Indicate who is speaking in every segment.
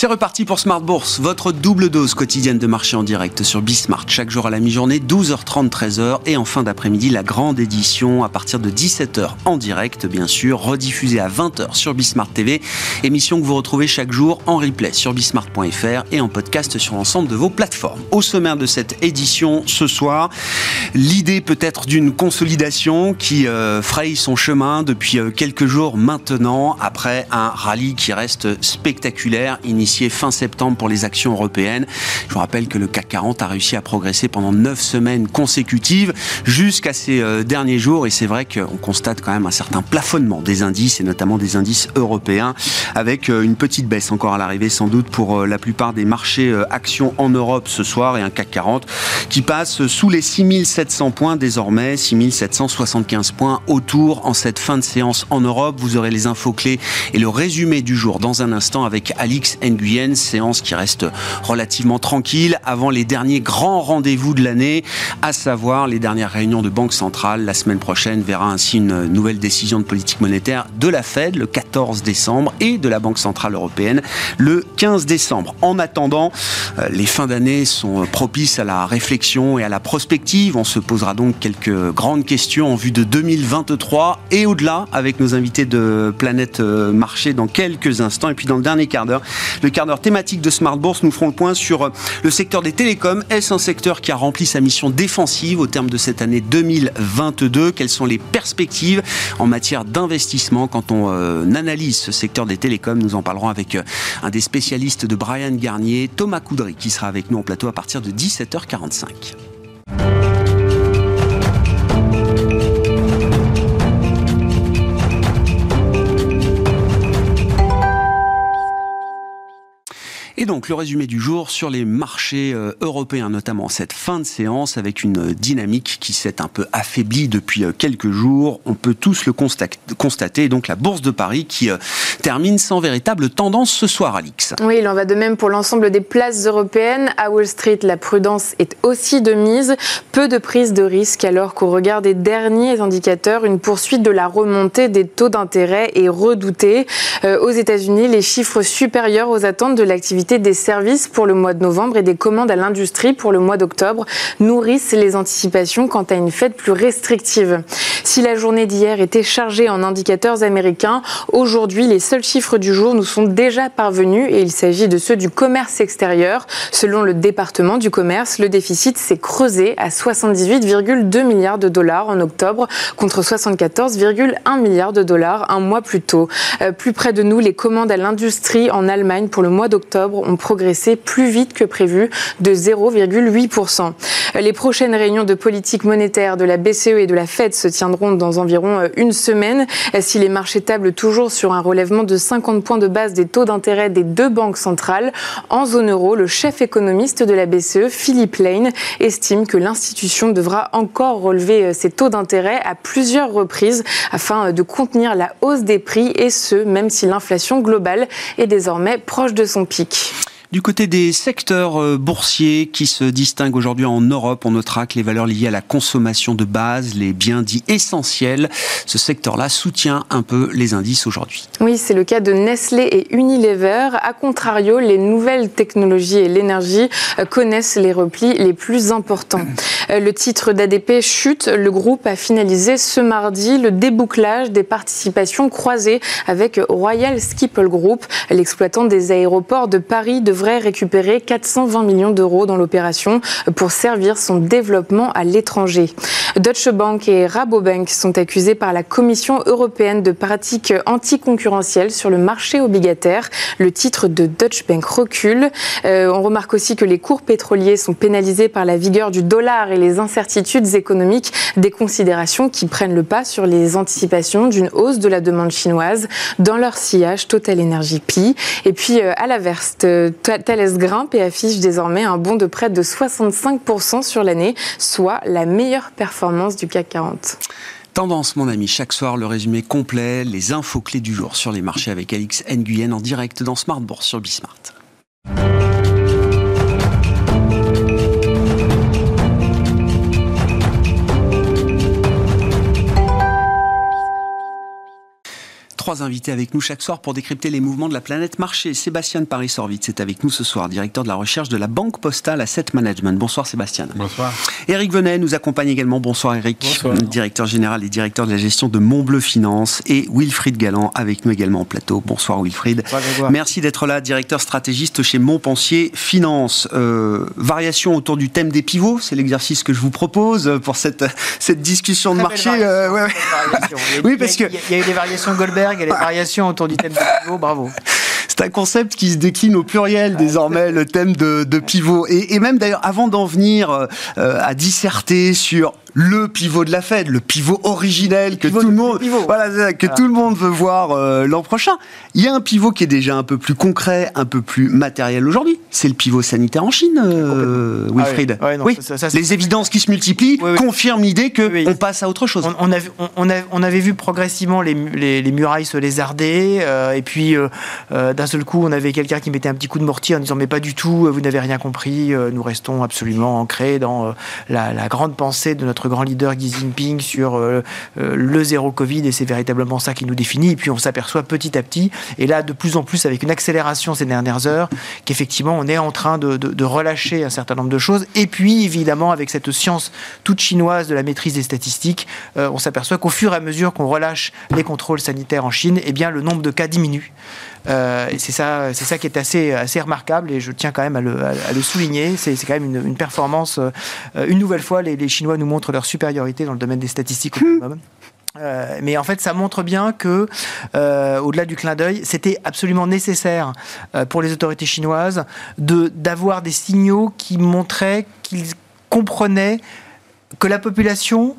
Speaker 1: C'est reparti pour Smart Bourse, votre double dose quotidienne de marché en direct sur Bismart. Chaque jour à la mi-journée, 12h30, 13h. Et en fin d'après-midi, la grande édition à partir de 17h en direct, bien sûr, rediffusée à 20h sur Bismart TV. Émission que vous retrouvez chaque jour en replay sur bismart.fr et en podcast sur l'ensemble de vos plateformes. Au sommaire de cette édition ce soir, l'idée peut-être d'une consolidation qui euh, fraye son chemin depuis euh, quelques jours maintenant, après un rallye qui reste spectaculaire, fin septembre pour les actions européennes. Je vous rappelle que le CAC 40 a réussi à progresser pendant 9 semaines consécutives jusqu'à ces euh, derniers jours et c'est vrai qu'on constate quand même un certain plafonnement des indices et notamment des indices européens avec euh, une petite baisse encore à l'arrivée sans doute pour euh, la plupart des marchés actions en Europe ce soir et un CAC 40 qui passe sous les 6700 points désormais, 6775 points autour en cette fin de séance en Europe. Vous aurez les infos clés et le résumé du jour dans un instant avec Alix N Guyenne, séance qui reste relativement tranquille avant les derniers grands rendez-vous de l'année, à savoir les dernières réunions de Banque centrale. La semaine prochaine verra ainsi une nouvelle décision de politique monétaire de la Fed le 14 décembre et de la Banque centrale européenne le 15 décembre. En attendant, euh, les fins d'année sont propices à la réflexion et à la prospective. On se posera donc quelques grandes questions en vue de 2023 et au-delà avec nos invités de Planète euh, Marché dans quelques instants. Et puis dans le dernier quart d'heure, le quart d'heure thématique de Smart Bourse, nous ferons le point sur euh, le secteur des télécoms. Est-ce un secteur qui a rempli sa mission défensive au terme de cette année 2022 Quelles sont les perspectives en matière d'investissement? Quand on euh, analyse ce secteur des télécoms Nous en parlerons avec euh, un des spécialistes de Brian Garnier, Thomas Coudry, qui sera avec nous en plateau à partir de 17h45. Donc le résumé du jour sur les marchés euh, européens, notamment cette fin de séance avec une dynamique qui s'est un peu affaiblie depuis euh, quelques jours. On peut tous le constater. Donc la bourse de Paris qui euh, termine sans véritable tendance ce soir, Alix.
Speaker 2: Oui, il en va de même pour l'ensemble des places européennes. À Wall Street, la prudence est aussi de mise. Peu de prise de risque alors qu'au regard des derniers indicateurs, une poursuite de la remontée des taux d'intérêt est redoutée. aux États-Unis, les chiffres supérieurs aux attentes de l'activité des services pour le mois de novembre et des commandes à l'industrie pour le mois d'octobre nourrissent les anticipations quant à une fête plus restrictive. Si la journée d'hier était chargée en indicateurs américains, aujourd'hui les seuls chiffres du jour nous sont déjà parvenus et il s'agit de ceux du commerce extérieur. Selon le département du commerce, le déficit s'est creusé à 78,2 milliards de dollars en octobre contre 74,1 milliards de dollars un mois plus tôt. Euh, plus près de nous, les commandes à l'industrie en Allemagne pour le mois d'octobre ont progressé plus vite que prévu de 0,8%. Les prochaines réunions de politique monétaire de la BCE et de la Fed se tiendront dans environ euh, une semaine. Si les marchés tablent toujours sur un relèvement de 50 points de base des taux d'intérêt des deux banques centrales, en zone euro, le chef économiste de la BCE, Philippe Lane, estime que l'institution devra encore relever euh, ses taux d'intérêt à plusieurs reprises afin euh, de contenir la hausse des prix et ce, même si l'inflation globale est désormais proche de son pic.
Speaker 1: Du côté des secteurs euh, boursiers qui se distinguent aujourd'hui en Europe, on notera que les valeurs liées à la consommation de base, les biens dits essentiels, ce secteur-là soutient un peu les indices aujourd'hui.
Speaker 2: Oui, c'est le cas de Nestlé et Unilever. A contrario, les nouvelles technologies et l'énergie euh, connaissent les replis les plus importants. Euh, le titre d'ADP chute. Le groupe a finalisé ce mardi le débouclage des participations croisées avec Royal Schiphol Group, l'exploitant des aéroports de Paris, de devrait récupérer 420 millions d'euros dans l'opération pour servir son développement à l'étranger. Deutsche Bank et Rabobank sont accusés par la Commission européenne de pratiques anticoncurrentielles sur le marché obligataire. Le titre de Deutsche Bank recule. Euh, on remarque aussi que les cours pétroliers sont pénalisés par la vigueur du dollar et les incertitudes économiques, des considérations qui prennent le pas sur les anticipations d'une hausse de la demande chinoise dans leur sillage Total Energy Pi. Et puis euh, à l'inverse, Thales grimpe et affiche désormais un bond de près de 65% sur l'année, soit la meilleure performance du CAC 40.
Speaker 1: Tendance, mon ami, chaque soir le résumé complet, les infos clés du jour sur les marchés avec Alix Nguyen en direct dans Smart Bourse sur Bismart. Trois invités avec nous chaque soir pour décrypter les mouvements de la planète marché. Sébastien Paris-Sorvitz est avec nous ce soir, directeur de la recherche de la Banque Postale Asset Management. Bonsoir Sébastien.
Speaker 3: Bonsoir.
Speaker 1: Eric Venet nous accompagne également. Bonsoir Eric. Directeur général et directeur de la gestion de Montbleu Finance. Et Wilfried Galland avec nous également en plateau. Bonsoir Wilfried. Bonsoir, Merci d'être là, directeur stratégiste chez Montpensier Finance. Euh, variation autour du thème des pivots, c'est l'exercice que je vous propose pour cette, cette discussion de marché.
Speaker 4: Euh, ouais, oui, parce que... Il y a eu des variations Goldberg y a les variations autour du thème de pivot, bravo.
Speaker 1: C'est un concept qui se décline au pluriel désormais, le thème de, pivot. Et, même d'ailleurs, avant d'en venir euh, à disserter sur le pivot de la Fed, le pivot originel que tout le monde, voilà, que tout le monde veut voir euh, l'an prochain. Il y a un pivot qui est déjà un peu plus concret, un peu plus matériel aujourd'hui. C'est le pivot sanitaire en Chine, euh, ah Wilfried. oui, les évidences qui se multiplient confirment l'idée que on passe à autre chose.
Speaker 4: On, on, avait vu progressivement les, les, murailles se lézarder, euh, et puis d'un seul coup, on avait quelqu'un qui mettait un petit coup de mortier en disant mais pas du tout, vous n'avez rien compris, nous restons absolument ancrés dans la, la grande pensée de notre grand leader Xi Jinping sur euh, euh, le zéro Covid et c'est véritablement ça qui nous définit. Et puis on s'aperçoit petit à petit, et là de plus en plus avec une accélération ces dernières heures, qu'effectivement on est en train de, relâcher un certain nombre de choses. Et puis évidemment avec cette science toute chinoise de la maîtrise des statistiques, euh, on s'aperçoit qu'au fur et à mesure qu'on relâche les contrôles sanitaires en Chine, eh bien le nombre de cas diminue. Euh, c'est ça, c'est ça qui est assez, assez remarquable et je tiens quand même à le, souligner. C'est, quand même une, performance. Euh, une nouvelle fois, les, Chinois nous montrent leur supériorité dans le domaine des statistiques euh, mais en fait, ça montre bien que, au-delà du clin d'œil, c'était absolument nécessaire pour les autorités chinoises de d'avoir des signaux qui montraient qu'ils comprenaient que la population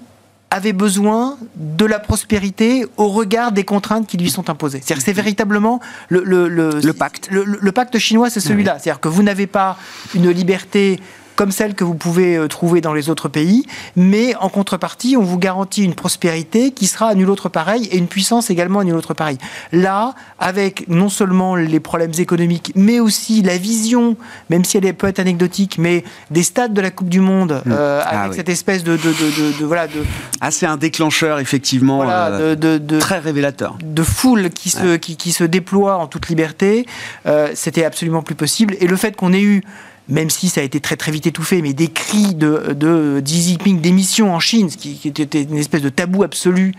Speaker 4: avait besoin de la prospérité au regard des contraintes qui lui sont imposées. C'est-à-dire c'est véritablement le, le, le,
Speaker 1: pacte.
Speaker 4: Le, pacte chinois, c'est celui-là. C'est-à-dire que vous n'avez pas une liberté comme celle que vous pouvez euh, trouver dans les autres pays, mais en contrepartie, on vous garantit une prospérité qui sera à nul autre pareil et une puissance également à nul autre pareil. Là, avec non seulement les problèmes économiques, mais aussi la vision, même si elle peut être anecdotique, mais des stades de la Coupe du Monde, hmm. euh, ah avec cette espèce de, de, de, voilà de.
Speaker 1: Ah, c'est un déclencheur effectivement euh, de, très révélateur.
Speaker 4: De foule qui se qui, qui, se déploie en toute liberté, c'était absolument plus possible. Et le fait qu'on ait eu même si ça a été très très vite étouffé, mais des cris de, de Xi Jinping d'émission en Chine, ce qui, était une espèce de tabou absolu,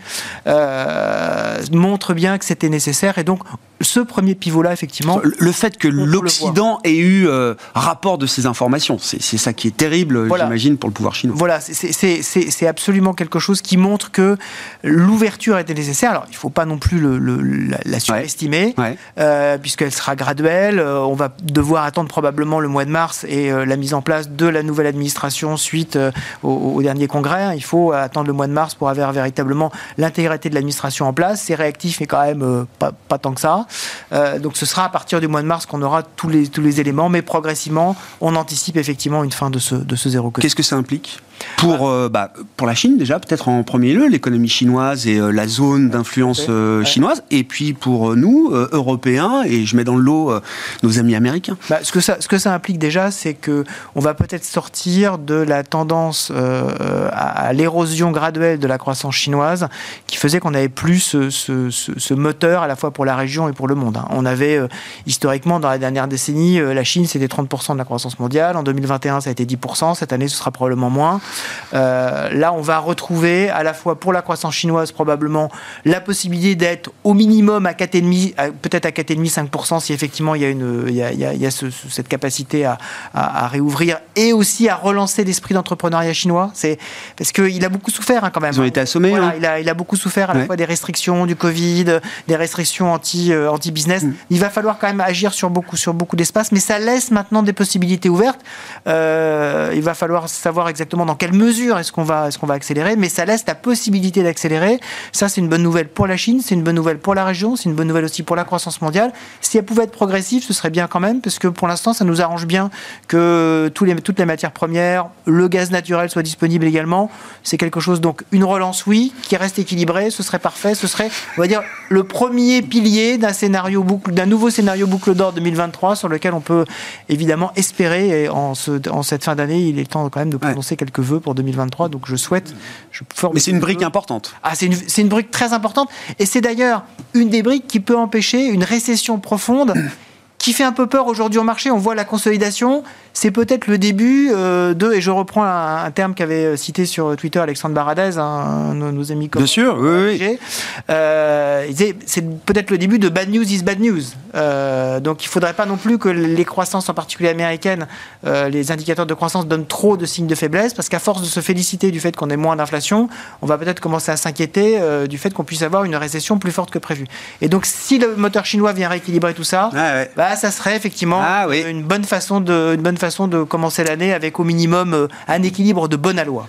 Speaker 4: euh, montre bien que c'était nécessaire. Et donc, ce premier pivot-là, effectivement.
Speaker 1: Le fait que l'Occident ait eu euh, rapport de ces informations, c'est ça qui est terrible, j'imagine, pour le pouvoir chinois.
Speaker 4: Voilà, c'est absolument quelque chose qui montre que l'ouverture était nécessaire. Alors, il ne faut pas non plus le, la, surestimer, euh, puisqu'elle sera graduelle. on va devoir attendre probablement le mois de mars et euh, la mise en place de la nouvelle administration suite euh, au, dernier congrès. Il faut attendre le mois de mars pour avoir véritablement l'intégrité de l'administration en place. C'est réactif, mais quand même euh, pas, tant que ça. Donc ce sera à partir du mois de mars qu'on aura tous les, tous les éléments, mais progressivement, on anticipe effectivement une fin de ce, de ce zéro
Speaker 1: Qu'est-ce que ça implique pour, euh, bah, pour la Chine déjà, peut-être en premier lieu, l'économie chinoise et euh, la zone d'influence euh, chinoise, et puis pour nous, Européens, et je mets dans le lot nos amis américains.
Speaker 4: Bah, ce, que ça, ce que ça implique déjà, c'est que on va peut-être sortir de la tendance à, l'érosion graduelle de la croissance chinoise, qui faisait qu'on n'avait plus ce, ce, ce, moteur à la fois pour la région et pour le monde. Hein. On avait historiquement, dans la dernière décennie, la Chine, c'était 30% de la croissance mondiale. En 2021, ça a été 10%. Cette année, ce sera probablement moins. Euh, là, on va retrouver à la fois pour la croissance chinoise probablement la possibilité d'être au minimum à 4,5%, peut-être à 4,5, 5% si effectivement il y a, une, il y a, il y a cette capacité à, à, réouvrir et aussi à relancer l'esprit d'entrepreneuriat chinois. C'est parce qu'il a beaucoup souffert hein, quand même.
Speaker 1: Ils ont été assommés.
Speaker 4: Voilà, il, a, il, a, beaucoup souffert à la fois des restrictions du Covid, des restrictions anti, euh, anti-business. Mm. Il va falloir quand même agir sur beaucoup, sur beaucoup d'espaces, mais ça laisse maintenant des possibilités ouvertes. il va falloir savoir exactement dans quelle mesure est-ce qu'on va, est-ce qu'on va accélérer, mais ça laisse la possibilité d'accélérer. Ça, c'est une bonne nouvelle pour la Chine, c'est une bonne nouvelle pour la région, c'est une bonne nouvelle aussi pour la croissance mondiale. Si elle pouvait être progressive, ce serait bien quand même, parce que pour l'instant, ça nous arrange bien que tous les, toutes les matières premières, le gaz naturel soit disponible également. C'est quelque chose, donc une relance, oui, qui reste équilibrée, ce serait parfait. Ce serait, on va dire, le premier pilier d'un scénario boucle, d'un nouveau scénario boucle d'or 2023 sur lequel on peut évidemment espérer. Et en, ce, en cette fin d'année, il est temps quand même de prononcer quelques vœux pour 2023. Donc je souhaite. Je
Speaker 1: Mais c'est une brique importante.
Speaker 4: Ah, c'est une, une brique très importante. Et c'est d'ailleurs une des briques qui peut empêcher une récession profonde qui fait un peu peur aujourd'hui au marché. On voit la consolidation, c'est peut-être le début euh, de, et je reprends un, terme qu'avait euh, cité sur Twitter Alexandre Baradez, hein, nos, amis
Speaker 1: Bien sûr, oui, oui.
Speaker 4: Euh, c'est peut-être le début de bad news is bad news. donc il ne faudrait pas non plus que les croissances, en particulier américaines, les indicateurs de croissance donnent trop de signes de faiblesse, parce qu'à force de se féliciter du fait qu'on ait moins d'inflation, on va peut-être commencer à s'inquiéter du fait qu'on puisse avoir une récession plus forte que prévu. Et donc si le moteur chinois vient rééquilibrer tout ça, bah, ça serait effectivement ah une bonne façon de, une bonne façon de commencer l'année avec au minimum euh, un équilibre de bonne loi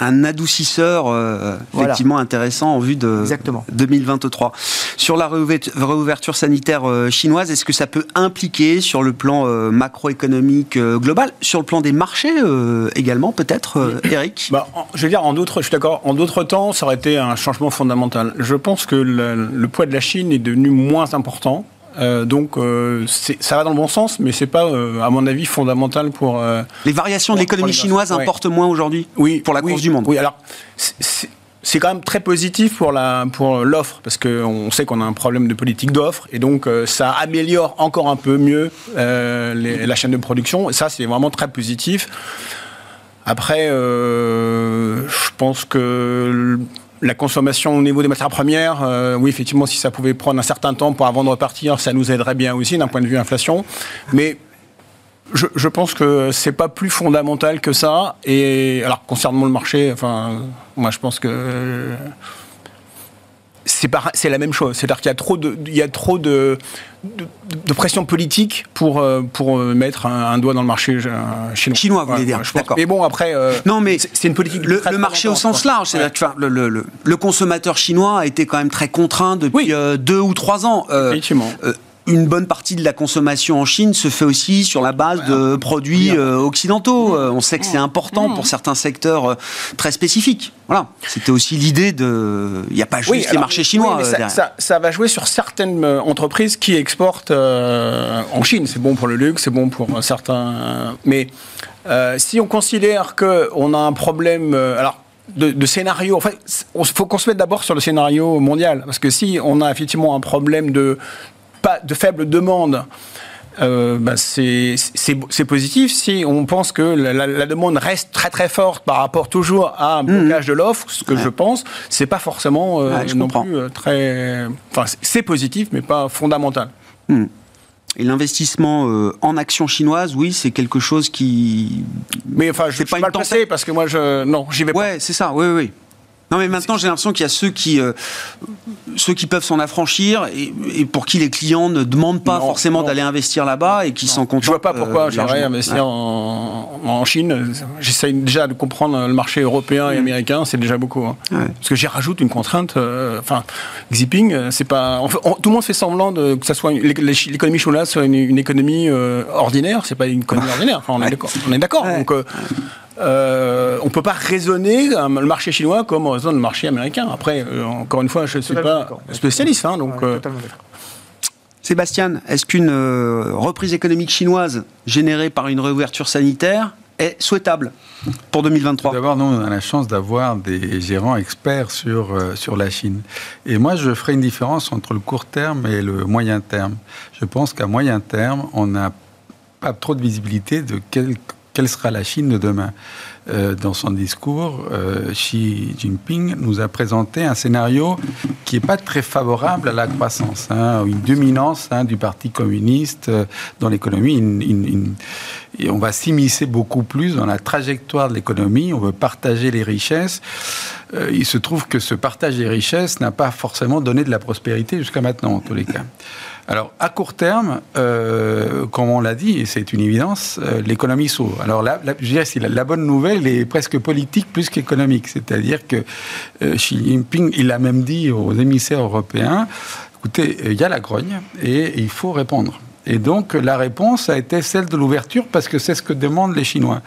Speaker 1: un adoucisseur euh, effectivement intéressant en vue de 2023. Sur la réouverture sanitaire euh, chinoise, est-ce que ça peut impliquer sur le plan macroéconomique global, sur le plan des marchés également peut-être, Eric?
Speaker 3: Bah, Je veux dire, en d'autres, je suis d'accord, en d'autres temps, ça aurait été un changement fondamental. Je pense que le poids de la Chine est devenu moins important euh, donc euh, ça va dans le bon sens, mais c'est pas, euh, à mon avis, fondamental pour.
Speaker 1: les variations de l'économie chinoise importent moins aujourd'hui
Speaker 3: oui,
Speaker 1: pour la
Speaker 3: course
Speaker 1: du monde.
Speaker 3: Oui, alors c'est quand même très positif pour la pour l'offre parce qu'on sait qu'on a un problème de politique d'offre et donc ça améliore encore un peu mieux la chaîne de production et ça c'est vraiment très positif. Après, je pense que la consommation au niveau des matières premières, euh, oui, effectivement, si ça pouvait prendre un certain temps pour avant de repartir, ça nous aiderait bien aussi d'un point de vue inflation. Mais je, pense que c'est pas plus fondamental que ça. Et alors, concernant le marché, enfin, moi, je pense que c'est la même chose. C'est-à-dire qu'il y a trop de, il y a trop de, de, pression politique pour, euh, pour euh, mettre un, doigt dans le marché euh, chinois.
Speaker 1: Chinois, vous voulez dire.
Speaker 3: D'accord. Mais bon, après,
Speaker 1: non, mais c'est une politique. Le, marché au sens large, c'est-à-dire que le, le, le, consommateur chinois a été quand même très contraint depuis deux ou trois ans.
Speaker 3: Effectivement
Speaker 1: une bonne partie de la consommation en Chine se fait aussi sur la base de produits euh, occidentaux. Euh, on sait que c'est important pour certains secteurs euh, très spécifiques. Voilà. C'était aussi l'idée de. Il n'y a pas juste les marchés chinois.
Speaker 3: ça, va jouer sur certaines entreprises qui exportent en Chine. C'est bon pour le luxe, c'est bon pour certains. Mais si on considère qu'on a un problème. alors, de, de, scénario. En il faut qu'on se mette d'abord sur le scénario mondial. Parce que si on a effectivement un problème de, pas de faible demande, euh, bah, c'est positif si on pense que la, demande reste très très forte par rapport toujours à un mmh. blocage de l'offre, ce que je pense, c'est pas forcément euh, non plus euh, très. Enfin, c'est positif, mais pas fondamental.
Speaker 1: Mmh. Et l'investissement en actions chinoises, oui, c'est quelque chose qui.
Speaker 3: Mais enfin, je ne pas, pas le penser parce que moi, je non, j'y vais
Speaker 1: pas. Ouais, c'est ça. Oui, oui. Non, mais maintenant, j'ai l'impression qu'il y a ceux qui, euh, ceux qui peuvent s'en affranchir et, pour qui les clients ne demandent pas forcément d'aller investir là-bas et qui s'en contentent.
Speaker 3: Je vois pas pourquoi euh, j'aimerais investir en, Chine. J'essaye déjà de comprendre le marché européen et mm. américain, c'est déjà beaucoup. Hein. Parce que j'y rajoute une contrainte. Euh, enfin, zipping, c'est pas. tout le monde fait semblant de, que ça soit l'économie chinoise soit une, économie ordinaire. C'est pas une économie ordinaire. on est d'accord. Donc euh, on ne peut pas raisonner le marché chinois comme raisonne le marché américain. Après, euh, encore une fois, je ne suis pas spécialiste. Hein, donc, euh,
Speaker 1: Sébastien, est-ce qu'une reprise économique chinoise générée par une réouverture sanitaire est souhaitable pour 2023
Speaker 5: D'abord, nous, on a la chance d'avoir des gérants experts sur, sur la Chine. Et moi, je ferai une différence entre le court terme et le moyen terme. Je pense qu'à moyen terme, on n'a pas trop de visibilité de quel quelle sera la Chine de demain euh, Dans son discours, euh, Xi Jinping nous a présenté un scénario qui n'est pas très favorable à la croissance, hein, une dominance hein, du Parti communiste euh, dans l'économie. et on va s'immiscer beaucoup plus dans la trajectoire de l'économie, on veut partager les richesses. il se trouve que ce partage des richesses n'a pas forcément donné de la prospérité jusqu'à maintenant, en tous les cas. Alors, à court terme, euh, comme on l'a dit, et c'est une évidence, euh, l'économie s'ouvre. Alors la, je dirais, la, la, bonne nouvelle est presque politique plus qu'économique. C'est-à-dire que euh, Xi Jinping, il a même dit aux émissaires européens, écoutez, il y a la grogne et il faut répondre. Et donc la réponse a été celle de l'ouverture parce que c'est ce que demandent les Chinois.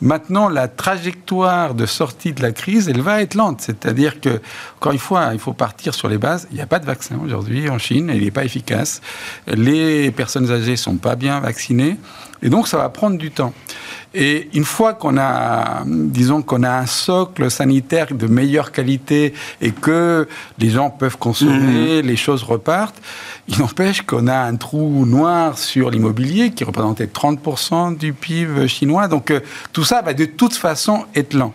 Speaker 5: Maintenant, la trajectoire de sortie de la crise, elle va être lente. C'est-à-dire que, encore une fois, il faut partir sur les bases. Il n'y a pas de vaccin aujourd'hui en Chine, il n'est pas efficace. Les personnes âgées ne sont pas bien vaccinées. Et donc ça va prendre du temps. Et une fois qu'on a, disons qu'on a un socle sanitaire de meilleure qualité et que les gens peuvent consommer, mmh. les choses repartent, il n'empêche qu'on a un trou noir sur l'immobilier qui représentait 30% du PIB chinois. Donc euh, tout ça va de toute façon être lent.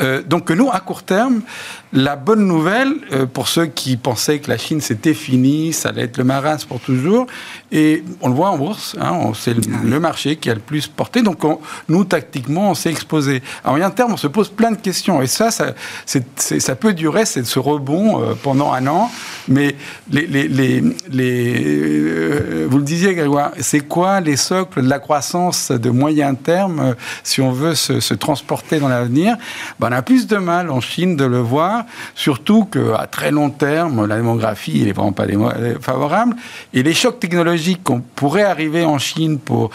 Speaker 5: Euh, donc nous, à court terme, la bonne nouvelle, euh, pour ceux qui pensaient que la Chine c'était fini, ça allait être le marasme pour toujours, et on le voit en bourse, hein, c'est le, marché qui a le plus porté, donc nous, tactiquement, on s'est exposé. À moyen terme, on se pose plein de questions, et ça, ça, ça peut durer, c'est ce rebond euh, pendant un an, mais les, les, les, les vous le disiez, Grégoire, c'est quoi les socles de la croissance de moyen terme si on veut se, se transporter dans l'avenir? Ben, On a plus de mal en Chine de le voir surtout qu'à très long terme, la démographie n'est vraiment pas favorable. Et les chocs technologiques qu'on pourrait arriver en Chine pour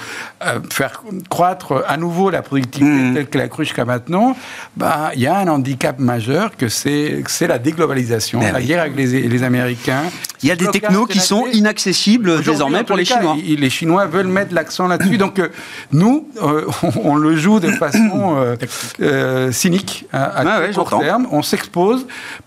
Speaker 5: euh, faire croître à nouveau la productivité mmh. telle qu'elle a cru jusqu'à maintenant, bah, il y a un handicap majeur que c'est la déglobalisation, la guerre avec les, Américains.
Speaker 1: Il y a des technos qui sont inaccessibles désormais pour les, Chinois.
Speaker 5: les Chinois veulent mettre l'accent là-dessus. Donc euh, nous, euh, on, le joue de façon cynique à, à court terme. On s'expose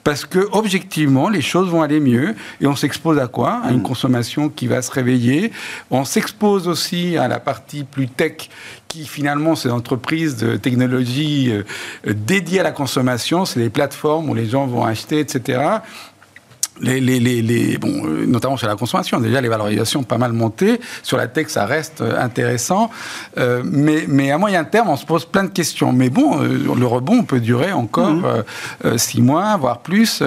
Speaker 5: parce que objectivement les choses vont aller mieux et on s'expose à quoi? À une mm. consommation qui va se réveiller. On s'expose aussi à la partie plus tech qui finalement c'est entreprises de technologie euh, dédiées à la consommation, c'est des plateformes où les gens vont acheter, etc les, les, les, bon, euh, notamment sur la consommation. Déjà, les valorisations pas mal montées. Sur la tech, ça reste euh, intéressant. Euh, mais, mais à moyen terme, on se pose plein de questions. Mais bon, le rebond peut durer encore mmh. six mois, voire plus,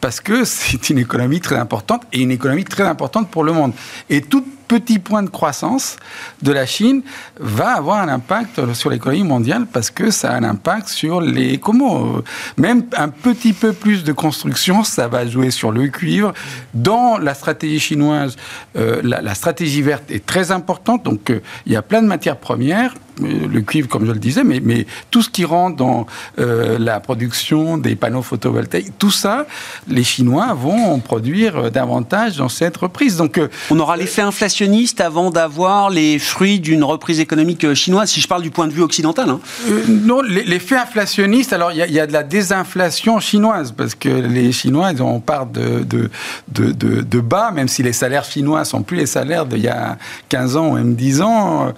Speaker 5: parce que c'est une économie très importante et une économie très importante pour le monde. Et toute petit point de croissance de la Chine va avoir un impact sur l'économie mondiale parce que ça a un impact sur les comment même un petit peu plus de construction ça va jouer sur le cuivre. Dans la stratégie chinoise euh, la, stratégie verte est très importante. Donc euh, il y a plein de matières premières le cuivre, comme je le disais, mais, mais tout ce qui rentre dans euh, la production des panneaux photovoltaïques, tout ça, les Chinois vont en produire davantage dans cette reprise. Donc,
Speaker 1: euh, on aura l'effet inflationniste avant d'avoir les fruits d'une reprise économique chinoise, si je parle du point de vue occidental. Hein.
Speaker 5: Euh, non, l'effet inflationniste, alors il y, y, a de la désinflation chinoise, parce que les Chinois, on part de, de, de, de, bas, même si les salaires chinois sont plus les salaires d'il y a 15 ans ou même 10 ans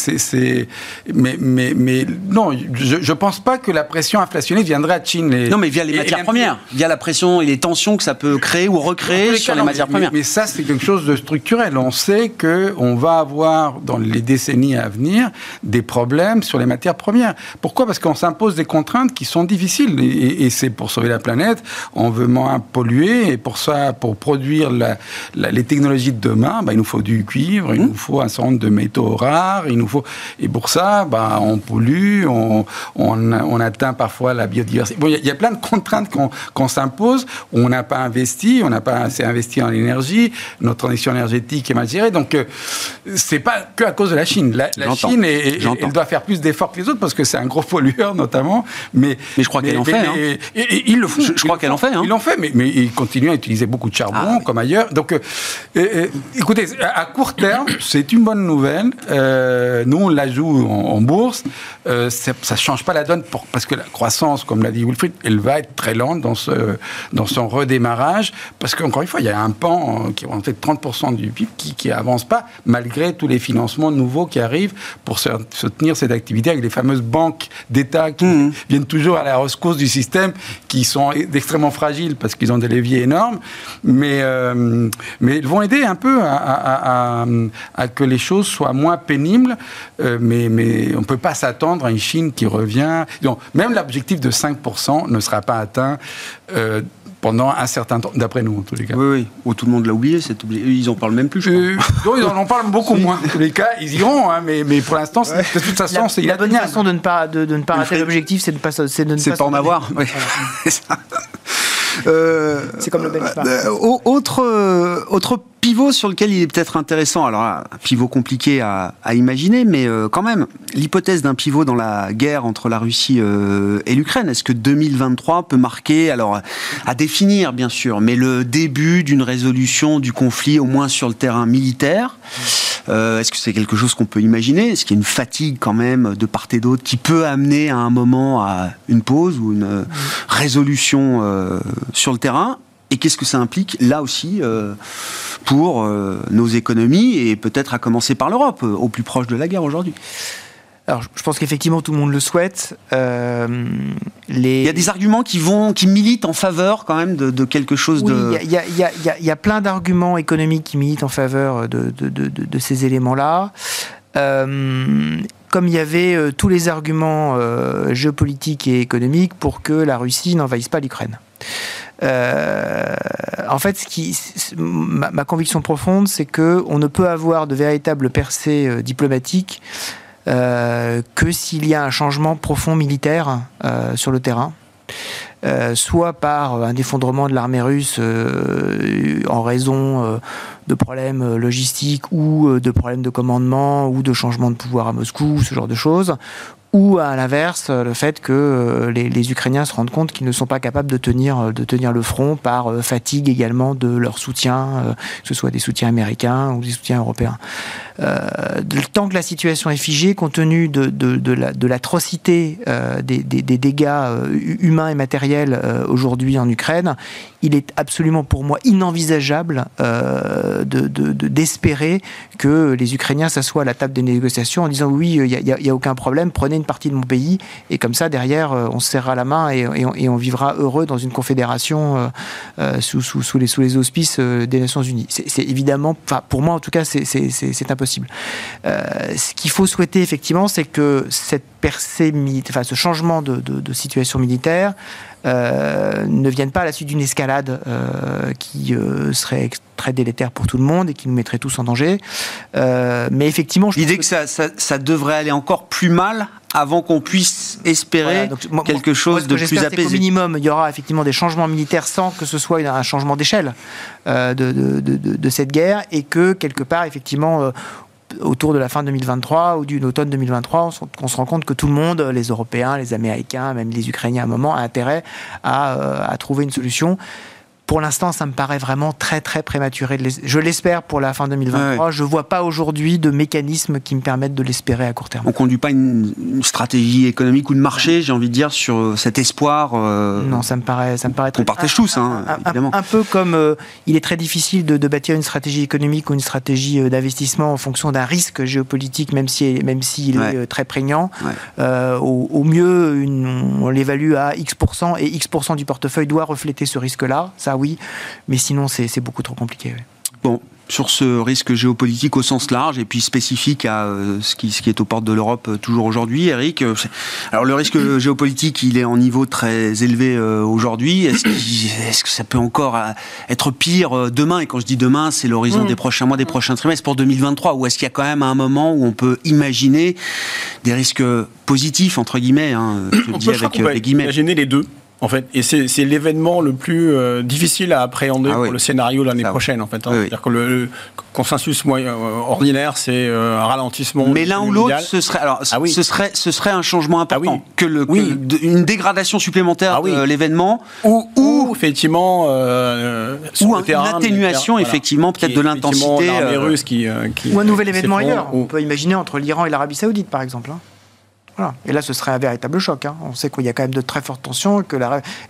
Speaker 5: c'est, mais, mais, mais non, je ne pense pas que la pression inflationniste viendrait à Chine.
Speaker 1: non, mais via les matières premières, via la pression et les tensions que ça peut créer ou recréer sur les matières premières.
Speaker 5: Mais, ça, c'est quelque chose de structurel. On sait qu'on va avoir, dans les décennies à venir, des problèmes sur les matières premières. Pourquoi? Parce qu'on s'impose des contraintes qui sont difficiles. Et, c'est pour sauver la planète, on veut moins polluer. Et pour ça, pour produire les technologies de demain, bah, il nous faut du cuivre, il mmh. nous faut un certain nombre de métaux rares, il nous et pour ça, bah, on pollue, on, on, atteint parfois la biodiversité. Bon, il y, a plein de contraintes qu'on s'impose. On n'a pas investi, on n'a pas assez investi en l'énergie. Notre transition énergétique est mal gérée. Donc, euh, c'est pas que à cause de la Chine. La, Chine, elle doit faire plus d'efforts que les autres parce que c'est un gros pollueur, notamment. Mais,
Speaker 1: mais je crois qu'elle en fait. Hein.
Speaker 5: Et, ils le font.
Speaker 1: Je, crois qu'elle en fait. Hein.
Speaker 5: Ils l'ont fait, mais, mais ils continuent à utiliser beaucoup de charbon, ah, comme ailleurs. Donc, euh, écoutez, à court terme, c'est une bonne nouvelle. Euh, nous, on la joue en, bourse. Euh, ça ne change pas la donne pour, parce que la croissance, comme l'a dit Wilfried, elle va être très lente dans, ce, dans son redémarrage. Parce qu'encore une fois, il y a un pan euh, qui est de 30% du PIB qui n'avance pas, malgré tous les financements nouveaux qui arrivent pour soutenir cette activité avec les fameuses banques d'État qui mmh. viennent toujours à la rescousse du système, qui sont extrêmement fragiles parce qu'ils ont des leviers énormes. Mais, euh, mais ils vont aider un peu à, à, à que les choses soient moins pénibles euh, mais, mais on ne peut pas s'attendre à une Chine qui revient. Donc, même l'objectif de 5% ne sera pas atteint. Euh, pendant un certain temps, d'après nous en tous les cas.
Speaker 1: Oui, oui. Oh, tout le monde l'a oublié, c'est oublié. Ils en parlent même plus, je
Speaker 5: euh, non, ils en parlent beaucoup moins. En tous les cas, ils iront, hein, mais, mais pour l'instant, de toute façon, c'est
Speaker 4: La bonne façon de ne pas, de, de ne pas rater l'objectif, c'est de ne pas,
Speaker 1: c'est
Speaker 4: de
Speaker 1: ne pas, pas en avoir. Oui.
Speaker 4: Euh, c'est comme le benchmark. Euh,
Speaker 1: autre, euh, autre pivot sur lequel il est peut-être intéressant, alors un pivot compliqué à, imaginer, mais quand même, l'hypothèse d'un pivot dans la guerre entre la Russie et l'Ukraine, est-ce que 2023 peut marquer, alors à définir bien sûr, mais le début d'une résolution du conflit, au moins sur le terrain militaire Est-ce que c'est quelque chose qu'on peut imaginer? Est-ce qu'il y a une fatigue quand même de part et d'autre qui peut amener à un moment à une pause ou une résolution sur le terrain? Et qu'est-ce que ça implique là aussi euh, pour euh, nos économies et peut-être à commencer par l'Europe, au plus proche de la guerre aujourd'hui?
Speaker 4: Alors, je pense qu'effectivement, tout le monde le souhaite.
Speaker 1: Euh, les... Il y a des arguments qui vont, qui militent en faveur quand même de, quelque chose de.
Speaker 4: Il y, a plein d'arguments économiques qui militent en faveur de, de, de ces éléments-là. comme il y avait tous les arguments géopolitiques et économiques pour que la Russie n'envahisse pas l'Ukraine. Euh, en fait, ce qui, ma, conviction profonde, c'est que on ne peut avoir de véritables percées euh, diplomatiques euh, que s'il y a un changement profond militaire sur le terrain. soit par un effondrement de l'armée russe en raison de problèmes logistiques ou de problèmes de commandement ou de changement de pouvoir à Moscou, ce genre de choses, ou à l'inverse le fait que euh, les, Ukrainiens se rendent compte qu'ils ne sont pas capables de tenir, euh, de tenir le front par euh, fatigue également de leur soutien, que ce soit des soutiens américains ou des soutiens européens. Euh, tant que la situation est figée, compte tenu de, de, l'atrocité des, des, dégâts humains et matériels aujourd'hui en Ukraine, il est absolument pour moi inenvisageable d'espérer que les Ukrainiens s'assoient à la table des négociations en disant oui, il n'y a, a, aucun problème, prenez une partie de mon pays, et comme ça, derrière, euh, on se serrera la main et, on, vivra heureux dans une confédération euh, euh, sous, les, auspices des Nations Unies. C'est évidemment, pour moi en tout cas, c'est impossible. ce qu'il faut souhaiter, effectivement, c'est que cette percée, enfin, ce changement de, de situation militaire, euh, ne viennent pas à la suite d'une escalade euh, qui euh, serait très délétère pour tout le monde et qui nous mettrait tous en danger. mais effectivement,
Speaker 1: l'idée que, ça, ça, devrait aller encore plus mal avant qu'on puisse espérer quelque chose de plus apaisé.
Speaker 4: Au minimum, il y aura effectivement des changements militaires sans que ce soit un changement d'échelle de, de, de, de, cette guerre et que quelque part, effectivement, autour de la fin 2023 ou d'une automne 2023, on, se rend compte que tout le monde, les Européens, les Américains, même les Ukrainiens à un moment, a intérêt à, euh, à trouver une solution. Pour l'instant, ça me paraît vraiment très très prématuré. Je l'espère pour la fin 2023. Je ne vois pas aujourd'hui de mécanisme qui me permettent de l'espérer à court terme.
Speaker 1: On ne conduit pas une, stratégie économique ou de marché, j'ai envie de dire, sur euh, cet espoir.
Speaker 4: Euh, non, ça me paraît, ça me paraît très.
Speaker 1: On partage tous, hein, évidemment.
Speaker 4: Un, peu comme euh, il est très difficile de, bâtir une stratégie économique ou une stratégie d'investissement en fonction d'un risque géopolitique, même si même s'il est très prégnant. Au, mieux, on l'évalue à X et X du portefeuille doit refléter ce risque-là. Ça, oui, mais sinon c'est beaucoup trop compliqué.
Speaker 1: Bon, sur ce risque géopolitique au sens large et puis spécifique à euh, ce, qui, ce qui est aux portes de l'Europe euh, toujours aujourd'hui, Eric. Euh, alors le risque géopolitique, il est en niveau très élevé aujourd'hui. Est-ce que ça peut encore être pire demain? Et quand je dis demain, c'est l'horizon mm. des prochains mois, des prochains trimestres pour 2023. Ou est-ce qu'il y a quand même un moment où on peut imaginer des risques positifs entre guillemets hein,
Speaker 3: Je dis avec les guillemets? Imaginer les deux. En fait, et c'est l'événement le plus euh, difficile à appréhender ah pour le scénario l'année prochaine, en fait. Hein. C'est-à-dire que le, consensus moyen, euh, ordinaire, c'est euh, un ralentissement.
Speaker 1: Mais l'un ou l'autre, ce serait, alors, ah ce serait, ce serait un changement important, que, le, une dégradation supplémentaire de l'événement,
Speaker 3: ou, ou, effectivement,
Speaker 1: ou une atténuation effectivement peut-être de l'intensité,
Speaker 4: qui, qui, ou un nouvel événement ailleurs. On peut imaginer entre l'Iran et l'Arabie Saoudite, par exemple. Hein. Et là, ce serait un véritable choc. Hein. On sait qu'il y a quand même de très fortes tensions, que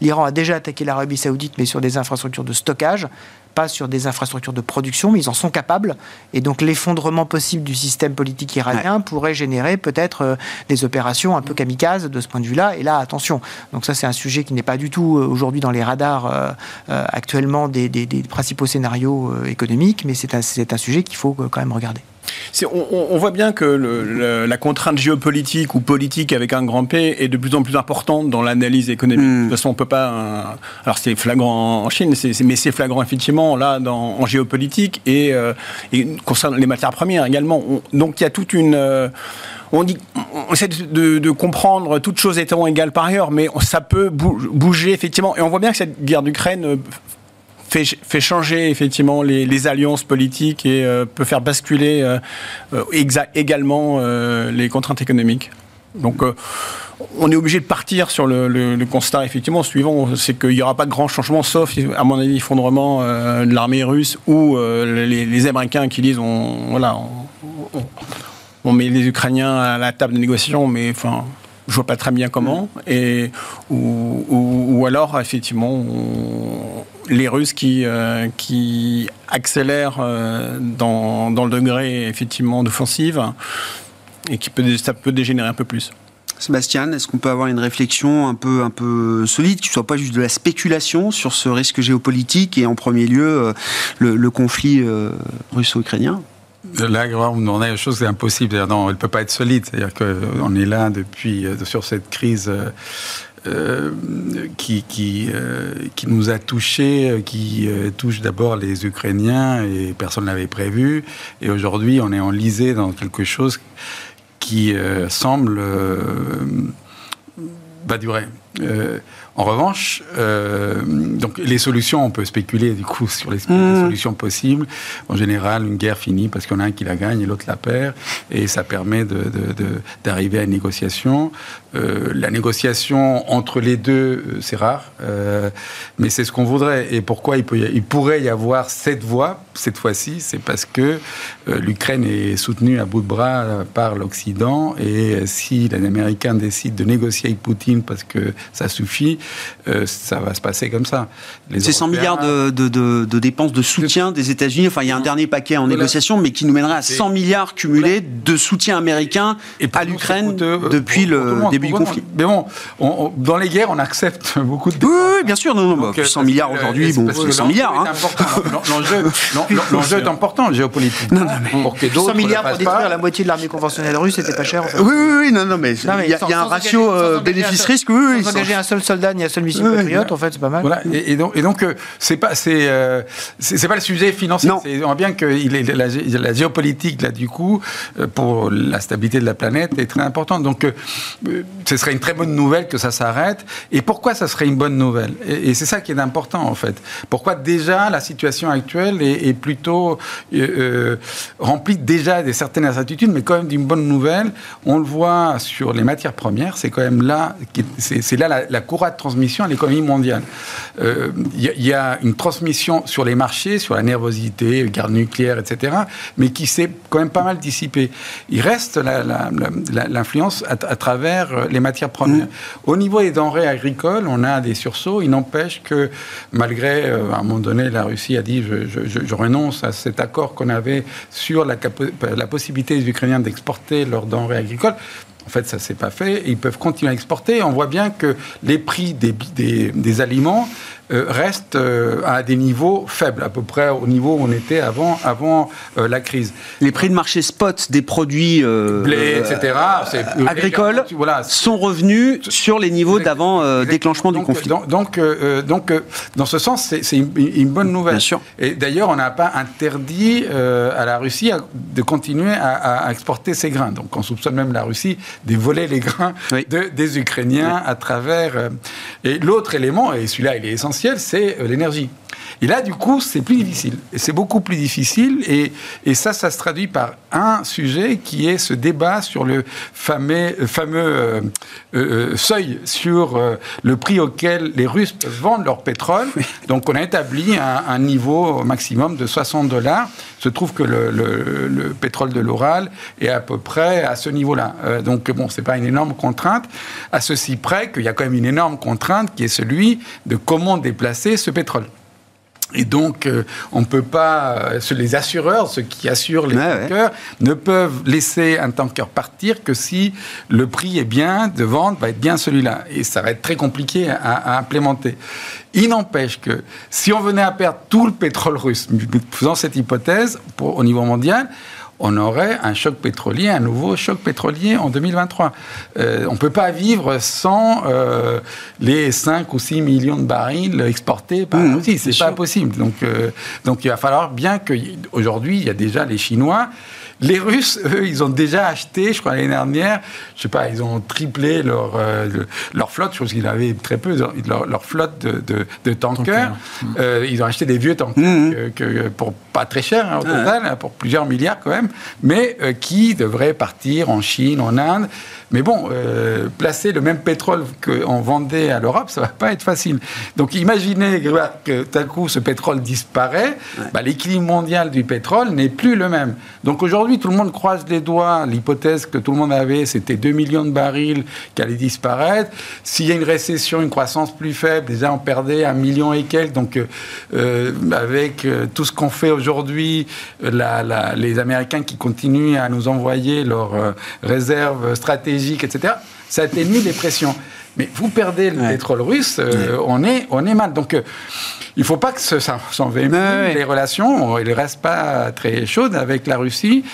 Speaker 4: l'Iran a déjà attaqué l'Arabie saoudite, mais sur des infrastructures de stockage, pas sur des infrastructures de production, mais ils en sont capables. Et donc l'effondrement possible du système politique iranien pourrait générer peut-être euh, des opérations un peu kamikazes de ce point de vue-là. Et là, attention. Donc ça, c'est un sujet qui n'est pas du tout euh, aujourd'hui dans les radars euh, actuellement des, principaux scénarios économiques, mais c'est un, un sujet qu'il faut quand même regarder.
Speaker 3: On, voit bien que la contrainte géopolitique ou politique avec un grand P est de plus en plus importante dans l'analyse économique. Hmm. De toute façon, on peut pas. alors c'est flagrant en Chine, mais c'est flagrant effectivement là dans, en géopolitique et, euh, concernant les matières premières également. donc il y a toute une euh, on, dit, on essaie de, comprendre toutes choses étant égales par ailleurs, mais ça peut bouger effectivement. Et on voit bien que cette guerre d'Ukraine euh, fait, changer effectivement les, alliances politiques et euh, peut faire basculer euh, également les contraintes économiques. Donc on est obligé de partir sur le, constat effectivement suivant, c'est qu'il n'y aura pas de grand changement, sauf à mon avis l'effondrement de l'armée russe ou les, Américains qui disent on, voilà, on met les Ukrainiens à la table de négociation, mais enfin, je vois pas très bien comment. Et, ou, alors, effectivement, les Russes qui, euh, qui accélèrent euh, dans, dans, le degré effectivement d'offensive et qui peut, ça peut dégénérer un peu plus.
Speaker 1: Sébastien, est-ce qu'on peut avoir une réflexion un peu, un peu solide, qui ne soit pas juste de la spéculation sur ce risque géopolitique et en premier lieu euh, le, le, conflit russo-ukrainien?
Speaker 5: Là, on a une chose, c'est impossible. Non, elle ne peut pas être solide. C'est-à-dire qu'on est là depuis, euh, sur cette crise euh, euh, qui, qui, qui, nous a touchés, qui touche d'abord les Ukrainiens et personne ne l'avait prévu. Et aujourd'hui, on est enlisé dans quelque chose qui semble va durer. En revanche, euh, donc les solutions, on peut spéculer du coup sur les, mmh. solutions possibles. En général, une guerre finit parce qu'il y en a un qui la gagne et l'autre la perd, et ça permet d'arriver à une négociation. Euh, la négociation entre les deux, euh, c'est rare, mais c'est ce qu'on voudrait. Et pourquoi il, peut il, pourrait y avoir cette voie cette fois-ci C'est parce que l'Ukraine est soutenue à bout de bras par l'Occident, et si les Américains décident de négocier avec Poutine parce que ça suffit, euh, ça va se passer comme ça.
Speaker 1: C'est 100 milliards de, dépenses de soutien des États-Unis. Enfin, il y a un dernier paquet en négociation, mais qui nous mènerait à 100 milliards cumulés de soutien américain à l'Ukraine depuis le début du conflit.
Speaker 5: Mais bon, dans les guerres, on accepte beaucoup de.
Speaker 1: Oui, bien sûr. Non, non, 100 bah, milliards aujourd'hui, bon, 100 milliards.
Speaker 5: L'enjeu est important, géopolitique. Non,
Speaker 4: non, mais 100 milliards pour détruire la moitié de l'armée conventionnelle russe, c'était pas cher.
Speaker 1: Oui, oui, oui, non, non, mais il y a un ratio euh, bénéfice-risque. Oui,
Speaker 4: engager un seul soldat il y a seul missile patriote, en fait, c'est pas mal.
Speaker 5: Voilà. Et, donc, et donc euh, c'est pas, c'est, euh, c'est, pas le sujet financier. On voit bien que il est, la, la, géopolitique, là, du coup, euh, pour la stabilité de la planète, est très importante. Donc, ce serait une très bonne nouvelle que ça s'arrête. Et pourquoi ça serait une bonne nouvelle? Et, c'est ça qui est important, en fait. Pourquoi déjà la situation actuelle est, est plutôt remplie déjà de certaines incertitudes, mais quand même d'une bonne nouvelle? On le voit sur les matières premières, c'est quand même là, c'est, là la, la courroie de transmission à l'économie mondiale. Il euh, y, a une transmission sur les marchés, sur la nervosité, guerre nucléaire, etc., mais qui s'est quand même pas mal dissipée. Il reste l'influence à, travers euh, les matières premières. Mm. Au niveau des denrées agricoles, on a des sursauts. Il n'empêche que, malgré, euh, à un moment donné, la Russie a dit je, je renonce à cet accord qu'on avait sur la, la possibilité des Ukrainiens d'exporter leurs denrées agricoles. En fait, ça ne s'est pas fait. Ils peuvent continuer à exporter. On voit bien que les prix des, des, des aliments euh, reste euh, à des niveaux faibles, à peu près au niveau où on était avant, avant euh, la crise.
Speaker 1: Les prix de marché spot des produits
Speaker 5: blé, etc.,
Speaker 1: agricoles voilà, sont revenus sur les niveaux d'avant déclenchement du conflit.
Speaker 5: Donc, donc, dans ce sens, c'est une, bonne nouvelle. Bien sûr. Et d'ailleurs, on n'a pas interdit à la Russie de continuer à, exporter ses grains. Donc, on soupçonne même la Russie de voler les grains des Ukrainiens à travers. et l'autre élément, et celui-là, il est essentiel c'est euh, l'énergie. Et là, du coup, c'est plus difficile. C'est beaucoup plus difficile. Et, et, ça, ça se traduit par un sujet qui est ce débat sur le fameux, fameux euh, euh, seuil sur le prix auquel les Russes peuvent vendre leur pétrole. Donc, on a établi un, niveau maximum de 60 dollars. Se trouve que le, le, pétrole de l'Oral est à peu près à ce niveau-là. donc, bon, c'est pas une énorme contrainte. À ceci près qu'il y a quand même une énorme contrainte qui est celui de comment déplacer ce pétrole. Et donc, euh, on ne peut pas. Euh, les assureurs, ceux qui assurent les tankers, ne peuvent laisser un tanker partir que si le prix est bien de vente, va être bien celui-là. Et ça va être très compliqué à, implémenter. Il n'empêche que si on venait à perdre tout le pétrole russe, faisant cette hypothèse pour, au niveau mondial, on aurait un choc pétrolier, un nouveau choc pétrolier en 2023. Euh, on ne peut pas vivre sans euh, les 5 ou 6 millions de barils exportés par mmh, Russie. C'est pas possible. Donc, euh, donc il va falloir bien que aujourd'hui il y a déjà les Chinois les Russes, eux, ils ont déjà acheté, je crois l'année dernière, je sais pas, ils ont triplé leur, euh, leur flotte, chose qu'ils avaient très peu, leur, flotte de, de, tankers. Euh, ils ont acheté des vieux tankers mmh. que, pour pas très cher hein, au total, hein, pour plusieurs milliards quand même, mais euh, qui devraient partir en Chine, en Inde. Mais bon, placer le même pétrole qu'on vendait à l'Europe, ça va pas être facile. Donc imaginez que d'un coup ce pétrole disparaît, bah, l'équilibre mondial du pétrole n'est plus le même. Donc aujourd'hui, tout le monde croise les doigts. L'hypothèse que tout le monde avait, c'était 2 millions de barils qui allaient disparaître. S'il y a une récession, une croissance plus faible, déjà on perdait un million et quelques. Donc, euh, euh, avec euh, tout ce qu'on fait aujourd'hui, les Américains qui continuent à nous envoyer leurs réserves stratégiques, etc., ça atténue les pressions. Mais vous perdez le pétrole russe, on, est, on est mal. Donc, il ne faut pas que ça s'envenime. Les relations, elles ne restent pas très chaudes avec la Russie.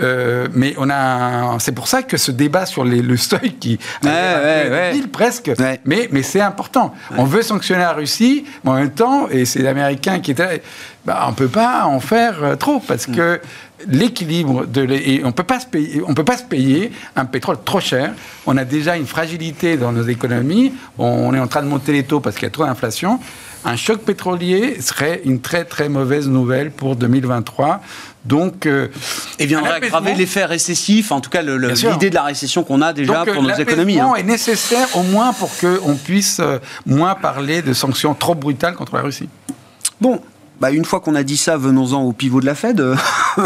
Speaker 5: Euh, mais on a, c'est pour ça que ce débat sur le seuil qui ouais, presque, mais, mais c'est important. On veut sanctionner la Russie, mais en même temps, et c'est l'Américain qui était, bah, on ne peut pas en faire euh, trop parce que l'équilibre de et on peut pas se payer on peut pas se payer un pétrole trop cher on a déjà une fragilité dans nos économies on est en train de monter les taux parce qu'il y a trop d'inflation un choc pétrolier serait une très très mauvaise nouvelle pour 2023. Donc,
Speaker 1: euh, et viendrait aggraver l'effet récessif, en tout cas l'idée de la récession qu'on a déjà pour nos économies.
Speaker 5: Hein. est nécessaire au moins pour qu'on puisse euh, moins parler de sanctions trop brutales contre la Russie.
Speaker 1: Bon, bah, une fois qu'on a dit ça, venons-en au pivot de la Fed.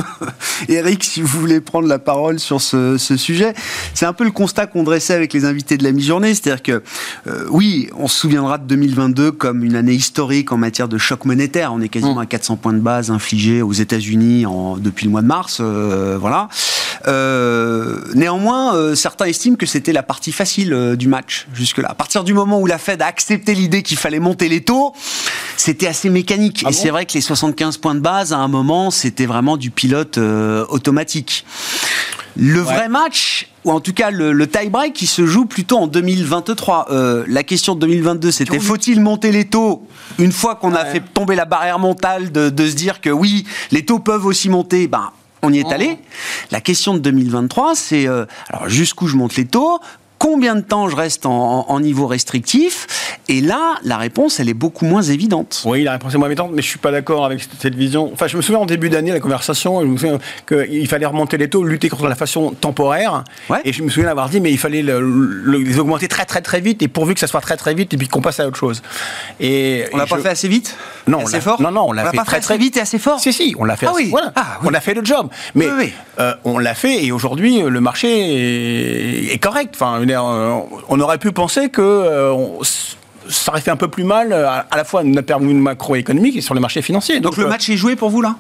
Speaker 1: Eric, si vous voulez prendre la parole sur ce, sujet, c'est un peu le constat qu'on dressait avec les invités de la mi-journée, c'est-à-dire que euh, oui, on se souviendra de 2022 comme une année historique en matière de choc monétaire. On est quasiment mm. à 400 points de base infligés aux États-Unis depuis le mois de mars, euh, voilà. Euh, néanmoins, certains estiment que c'était la partie facile du match jusque-là. À partir du moment où la Fed a accepté l'idée qu'il fallait monter les taux, c'était assez mécanique. Ah Et c'est vrai que les 75 points de base, à un moment, c'était vraiment du pilote euh, automatique. Le vrai match, ou en tout cas le, tie-break qui se joue plutôt en 2023. Euh, la question de 2022, c'était faut-il monter les taux une fois qu'on a fait tomber la barrière mentale de, se dire que oui, les taux peuvent aussi monter? Ben, on y est allé. La question de 2023, c'est euh, alors jusqu'où je monte les taux? Combien de temps je reste en, niveau restrictif Et là, la réponse, elle est beaucoup moins évidente.
Speaker 3: Oui, la réponse est moins évidente, mais je suis pas d'accord avec cette vision. Enfin, je me souviens en début d'année, la conversation, je me souviens qu'il fallait remonter les taux, lutter contre l'inflation temporaire. Et je me souviens avoir dit, mais il fallait les augmenter très très très vite, et pourvu que ça soit très très vite, et puis qu'on passe à autre chose.
Speaker 1: Et on l'a pas fait assez vite
Speaker 3: Non,
Speaker 1: assez fort.
Speaker 3: Non, non, on l'a fait, très, très vite et assez fort. Si, si, on l'a fait. Ah, oui. Voilà. Ah, on a fait le job, mais euh, on l'a fait, et aujourd'hui, le marché est, est correct. Enfin, euh, on aurait pu penser que euh, ça aurait fait un peu plus mal euh, à, la fois d'un point de macroéconomique et sur le marché financier.
Speaker 1: Donc, le match est joué pour vous là?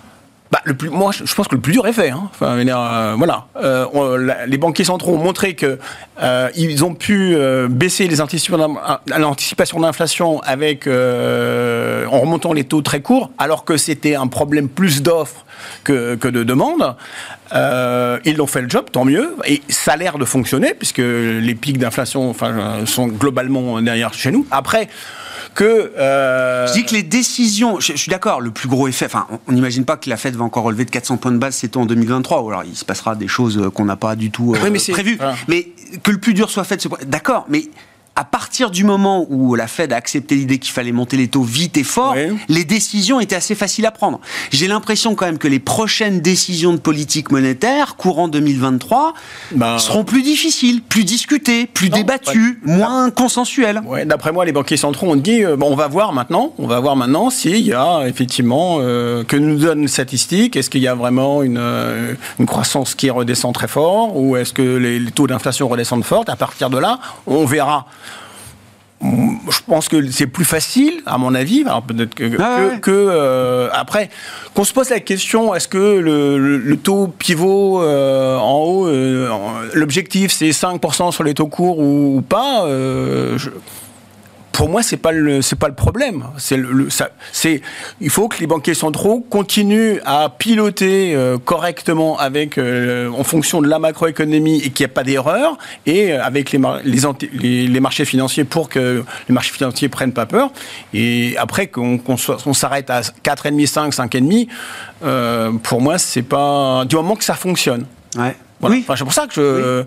Speaker 3: Bah, le plus, moi, je pense que le plus dur est fait. Hein. Enfin, voilà, les banquiers centraux ont montré que ils ont pu baisser les l'anticipation d'inflation avec en remontant les taux très courts, alors que c'était un problème plus d'offres que, que, de demande. Euh, ils ont fait le job, tant mieux. Et ça a l'air de fonctionner, puisque les pics d'inflation enfin, sont globalement derrière chez nous. Après, que.
Speaker 1: Euh... Je dis que les décisions. Je, suis d'accord, le plus gros effet. Enfin, on n'imagine pas que la Fed va encore relever de 400 points de base, c'est en 2023. Ou alors il se passera des choses qu'on n'a pas du tout euh, prévues. Mais que le plus dur soit fait. D'accord, mais à partir du moment où la Fed a accepté l'idée qu'il fallait monter les taux vite et fort, les décisions étaient assez faciles à prendre. J'ai l'impression quand même que les prochaines décisions de politique monétaire, courant 2023, bah. seront plus difficiles, plus discutées, plus débattues, moins consensuelles.
Speaker 3: D'après moi, les banquiers centraux ont dit euh, bon, on va voir maintenant, on va voir maintenant s'il y a effectivement euh, que nous donne statistique. Est-ce qu'il y a vraiment une, euh, une, croissance qui redescend très fort ou est-ce que les, les taux d'inflation redescendent fort? À partir de là, on verra je pense que c'est plus facile, à mon avis, peut-être que, ah que, euh, après qu'on se pose la question est-ce que le, taux pivot euh, en haut, euh, l'objectif c'est 5% sur les taux courts ou, pas pour moi, c'est pas le c'est pas le problème. C'est le, ça, c'est il faut que les banquiers centraux continuent à piloter euh, correctement avec euh, en fonction de la macroéconomie et qu'il n'y ait pas d'erreur et euh, avec les, les, les, marchés financiers pour que les marchés financiers prennent pas peur. Et après qu'on qu'on s'arrête à 4,5, 5, 5,5, euh, pour moi, c'est pas du moment que ça fonctionne.
Speaker 1: Ouais.
Speaker 3: Voilà. Oui. Enfin, c'est pour ça que je.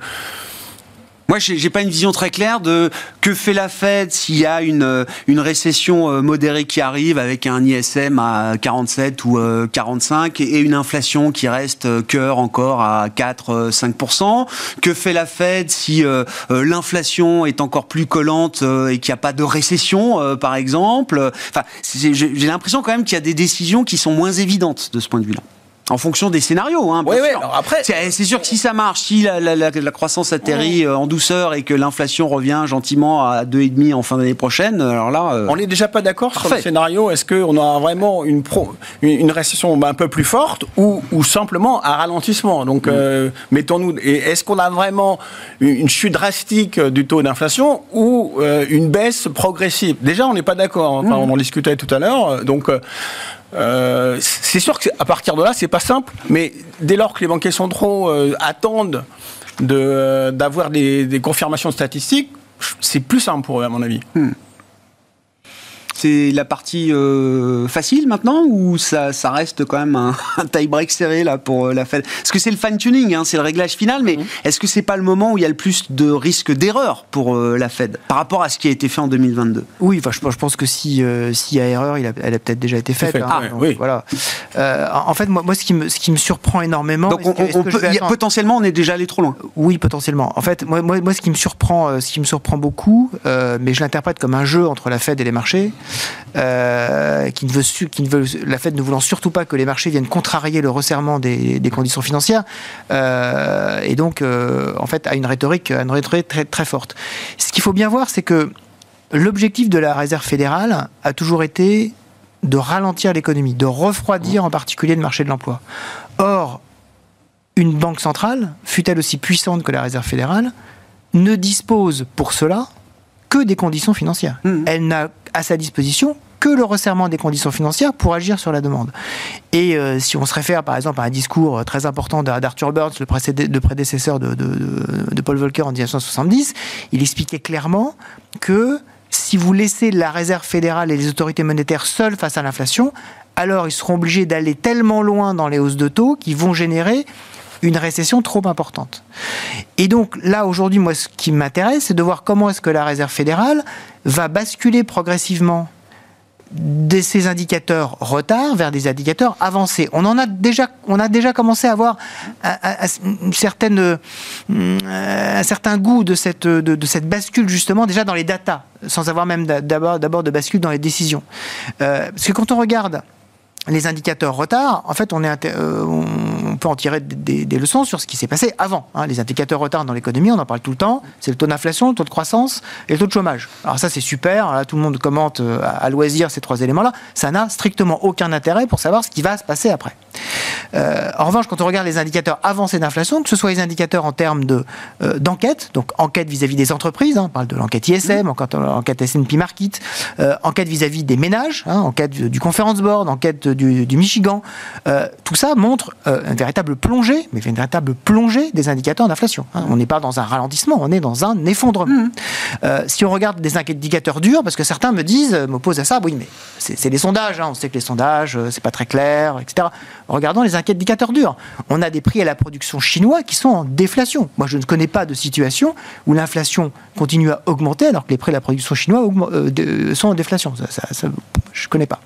Speaker 1: Moi, j'ai pas une vision très claire de que fait la Fed s'il y a une, une récession euh, modérée qui arrive avec un ISM à 47 ou 45 euh, et une inflation qui reste euh, cœur encore à 4-5%. Que fait la Fed si l'inflation est encore plus collante et qu'il n'y a pas de récession, par exemple? Enfin, j'ai l'impression quand même qu'il y a des décisions qui sont moins évidentes de ce point de vue-là. En fonction des scénarios, hein,
Speaker 3: oui, oui, après,
Speaker 1: c'est sûr que si ça marche, si la, la, la, croissance atterrit euh, en douceur et que l'inflation revient gentiment à 2,5 en fin d'année prochaine, alors là...
Speaker 3: Euh, on n'est déjà pas d'accord sur le scénario. Est-ce qu'on aura vraiment une, pro, une, récession un peu plus forte ou, ou simplement un ralentissement? Donc, mm. euh, mettons-nous... Est-ce qu'on a vraiment une chute drastique du taux d'inflation ou une baisse progressive? Déjà, on n'est pas d'accord. Enfin, mm. On en discutait tout à l'heure. Donc... Euh, c'est sûr qu'à partir de là, c'est pas simple, mais dès lors que les banquiers centraux euh, attendent euh, d'avoir des, des, confirmations statistiques, c'est plus simple pour eux, à mon avis. Hmm
Speaker 1: c'est la partie euh, facile maintenant ou ça, ça, reste quand même un, tie-break serré là pour euh, la Fed Parce que c'est le fine-tuning, hein, c'est le réglage final, mais mhm. est-ce que c'est pas le moment où il y a le plus de risque d'erreur pour euh, la Fed par rapport à ce qui a été fait en 2022
Speaker 4: Oui, enfin, je, pense que si s'il y a erreur, il a, elle a peut-être déjà été faite. Hein,
Speaker 3: ah, oui.
Speaker 4: Voilà. en fait, moi, moi, ce qui me, ce qui me surprend énormément.
Speaker 1: Donc, on, peut, potentiellement, on est déjà allé trop loin.
Speaker 4: Oui, potentiellement. En fait, moi, moi, moi ce qui me surprend, ce qui me surprend beaucoup, mais je l'interprète comme un jeu entre la Fed et les marchés. Euh, qui ne veut, qui ne veut, la Fed ne voulant surtout pas que les marchés viennent contrarier le resserrement des, conditions financières, euh, et donc euh, en fait à une rhétorique, une rhétorique très, très forte. Ce qu'il faut bien voir, c'est que l'objectif de la Réserve fédérale a toujours été de ralentir l'économie, de refroidir en particulier le marché de l'emploi. Or, une banque centrale, fût-elle aussi puissante que la Réserve fédérale, ne dispose pour cela que des conditions financières. Mmh. Elle n'a à sa disposition que le resserrement des conditions financières pour agir sur la demande. Et euh, si on se réfère par exemple à un discours euh, très important d'Arthur Burns, le, prédécesseur de, de, Paul Volcker en 1970, il expliquait clairement que si vous laissez la réserve fédérale et les autorités monétaires seules face à l'inflation, alors ils seront obligés d'aller tellement loin dans les hausses de taux qu'ils vont générer une récession trop importante. Et donc là, aujourd'hui, moi, ce qui m'intéresse, c'est de voir comment est-ce que la Réserve fédérale va basculer progressivement de ces indicateurs retard vers des indicateurs avancés. On en a déjà, on a déjà commencé à avoir euh, un certain goût de cette, de, cette bascule justement déjà dans les datas, sans avoir même d'abord, de bascule dans les décisions. Euh, parce que quand on regarde les indicateurs retard, en fait, on, est, euh, peut en tirer des, leçons sur ce qui s'est passé avant. Hein. Les indicateurs retard dans l'économie, on en parle tout le temps, c'est le taux d'inflation, le taux de croissance et le taux de chômage. Alors ça, c'est super, là, tout le monde commente euh, à, loisir ces trois éléments-là. Ça n'a strictement aucun intérêt pour savoir ce qui va se passer après. Euh, en revanche, quand on regarde les indicateurs avancés d'inflation, que ce soit les indicateurs en termes de, d'enquête, donc enquête vis-à-vis des entreprises, hein, on parle de l'enquête ISM, enquête, enquête S&P Market, enquête vis-à-vis des ménages, hein, enquête du Conference Board, enquête du, Michigan. Euh, tout ça montre euh, véritable plongée, mais une véritable plongée des indicateurs d'inflation. Hein. On n'est pas dans un ralentissement, on est dans un effondrement. Mmh. Euh, si on regarde des indicateurs durs, parce que certains me disent, m'opposent à ça, oui, mais c'est des sondages, hein. on sait que les sondages, c'est pas très clair, etc. Regardons les indicateurs durs. On a des prix à la production chinois qui sont en déflation. Moi, je ne connais pas de situation où l'inflation continue à augmenter alors que les prix à la production chinois sont en déflation. Ça, ça, je ne connais pas.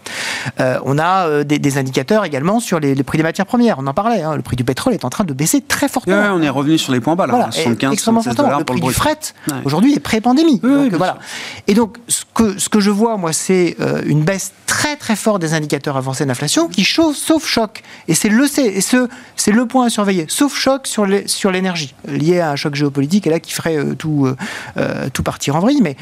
Speaker 4: On a des, indicateurs également sur les, prix des matières premières. On en parlait. Hein. le prix du pétrole est en train de baisser très fortement.
Speaker 1: on est revenu sur les points bas là.
Speaker 4: 75, extrêmement Le prix du fret aujourd'hui est pré-pandémie. voilà. Et donc ce que ce que je vois moi, c'est euh, une baisse très très forte des indicateurs avancés d'inflation qui chauffe sauf choc. Et c'est le et ce c'est le point à surveiller. Sauf choc sur les, sur l'énergie lié à un choc géopolitique et là qui ferait euh, tout euh, tout partir en vrille. Mais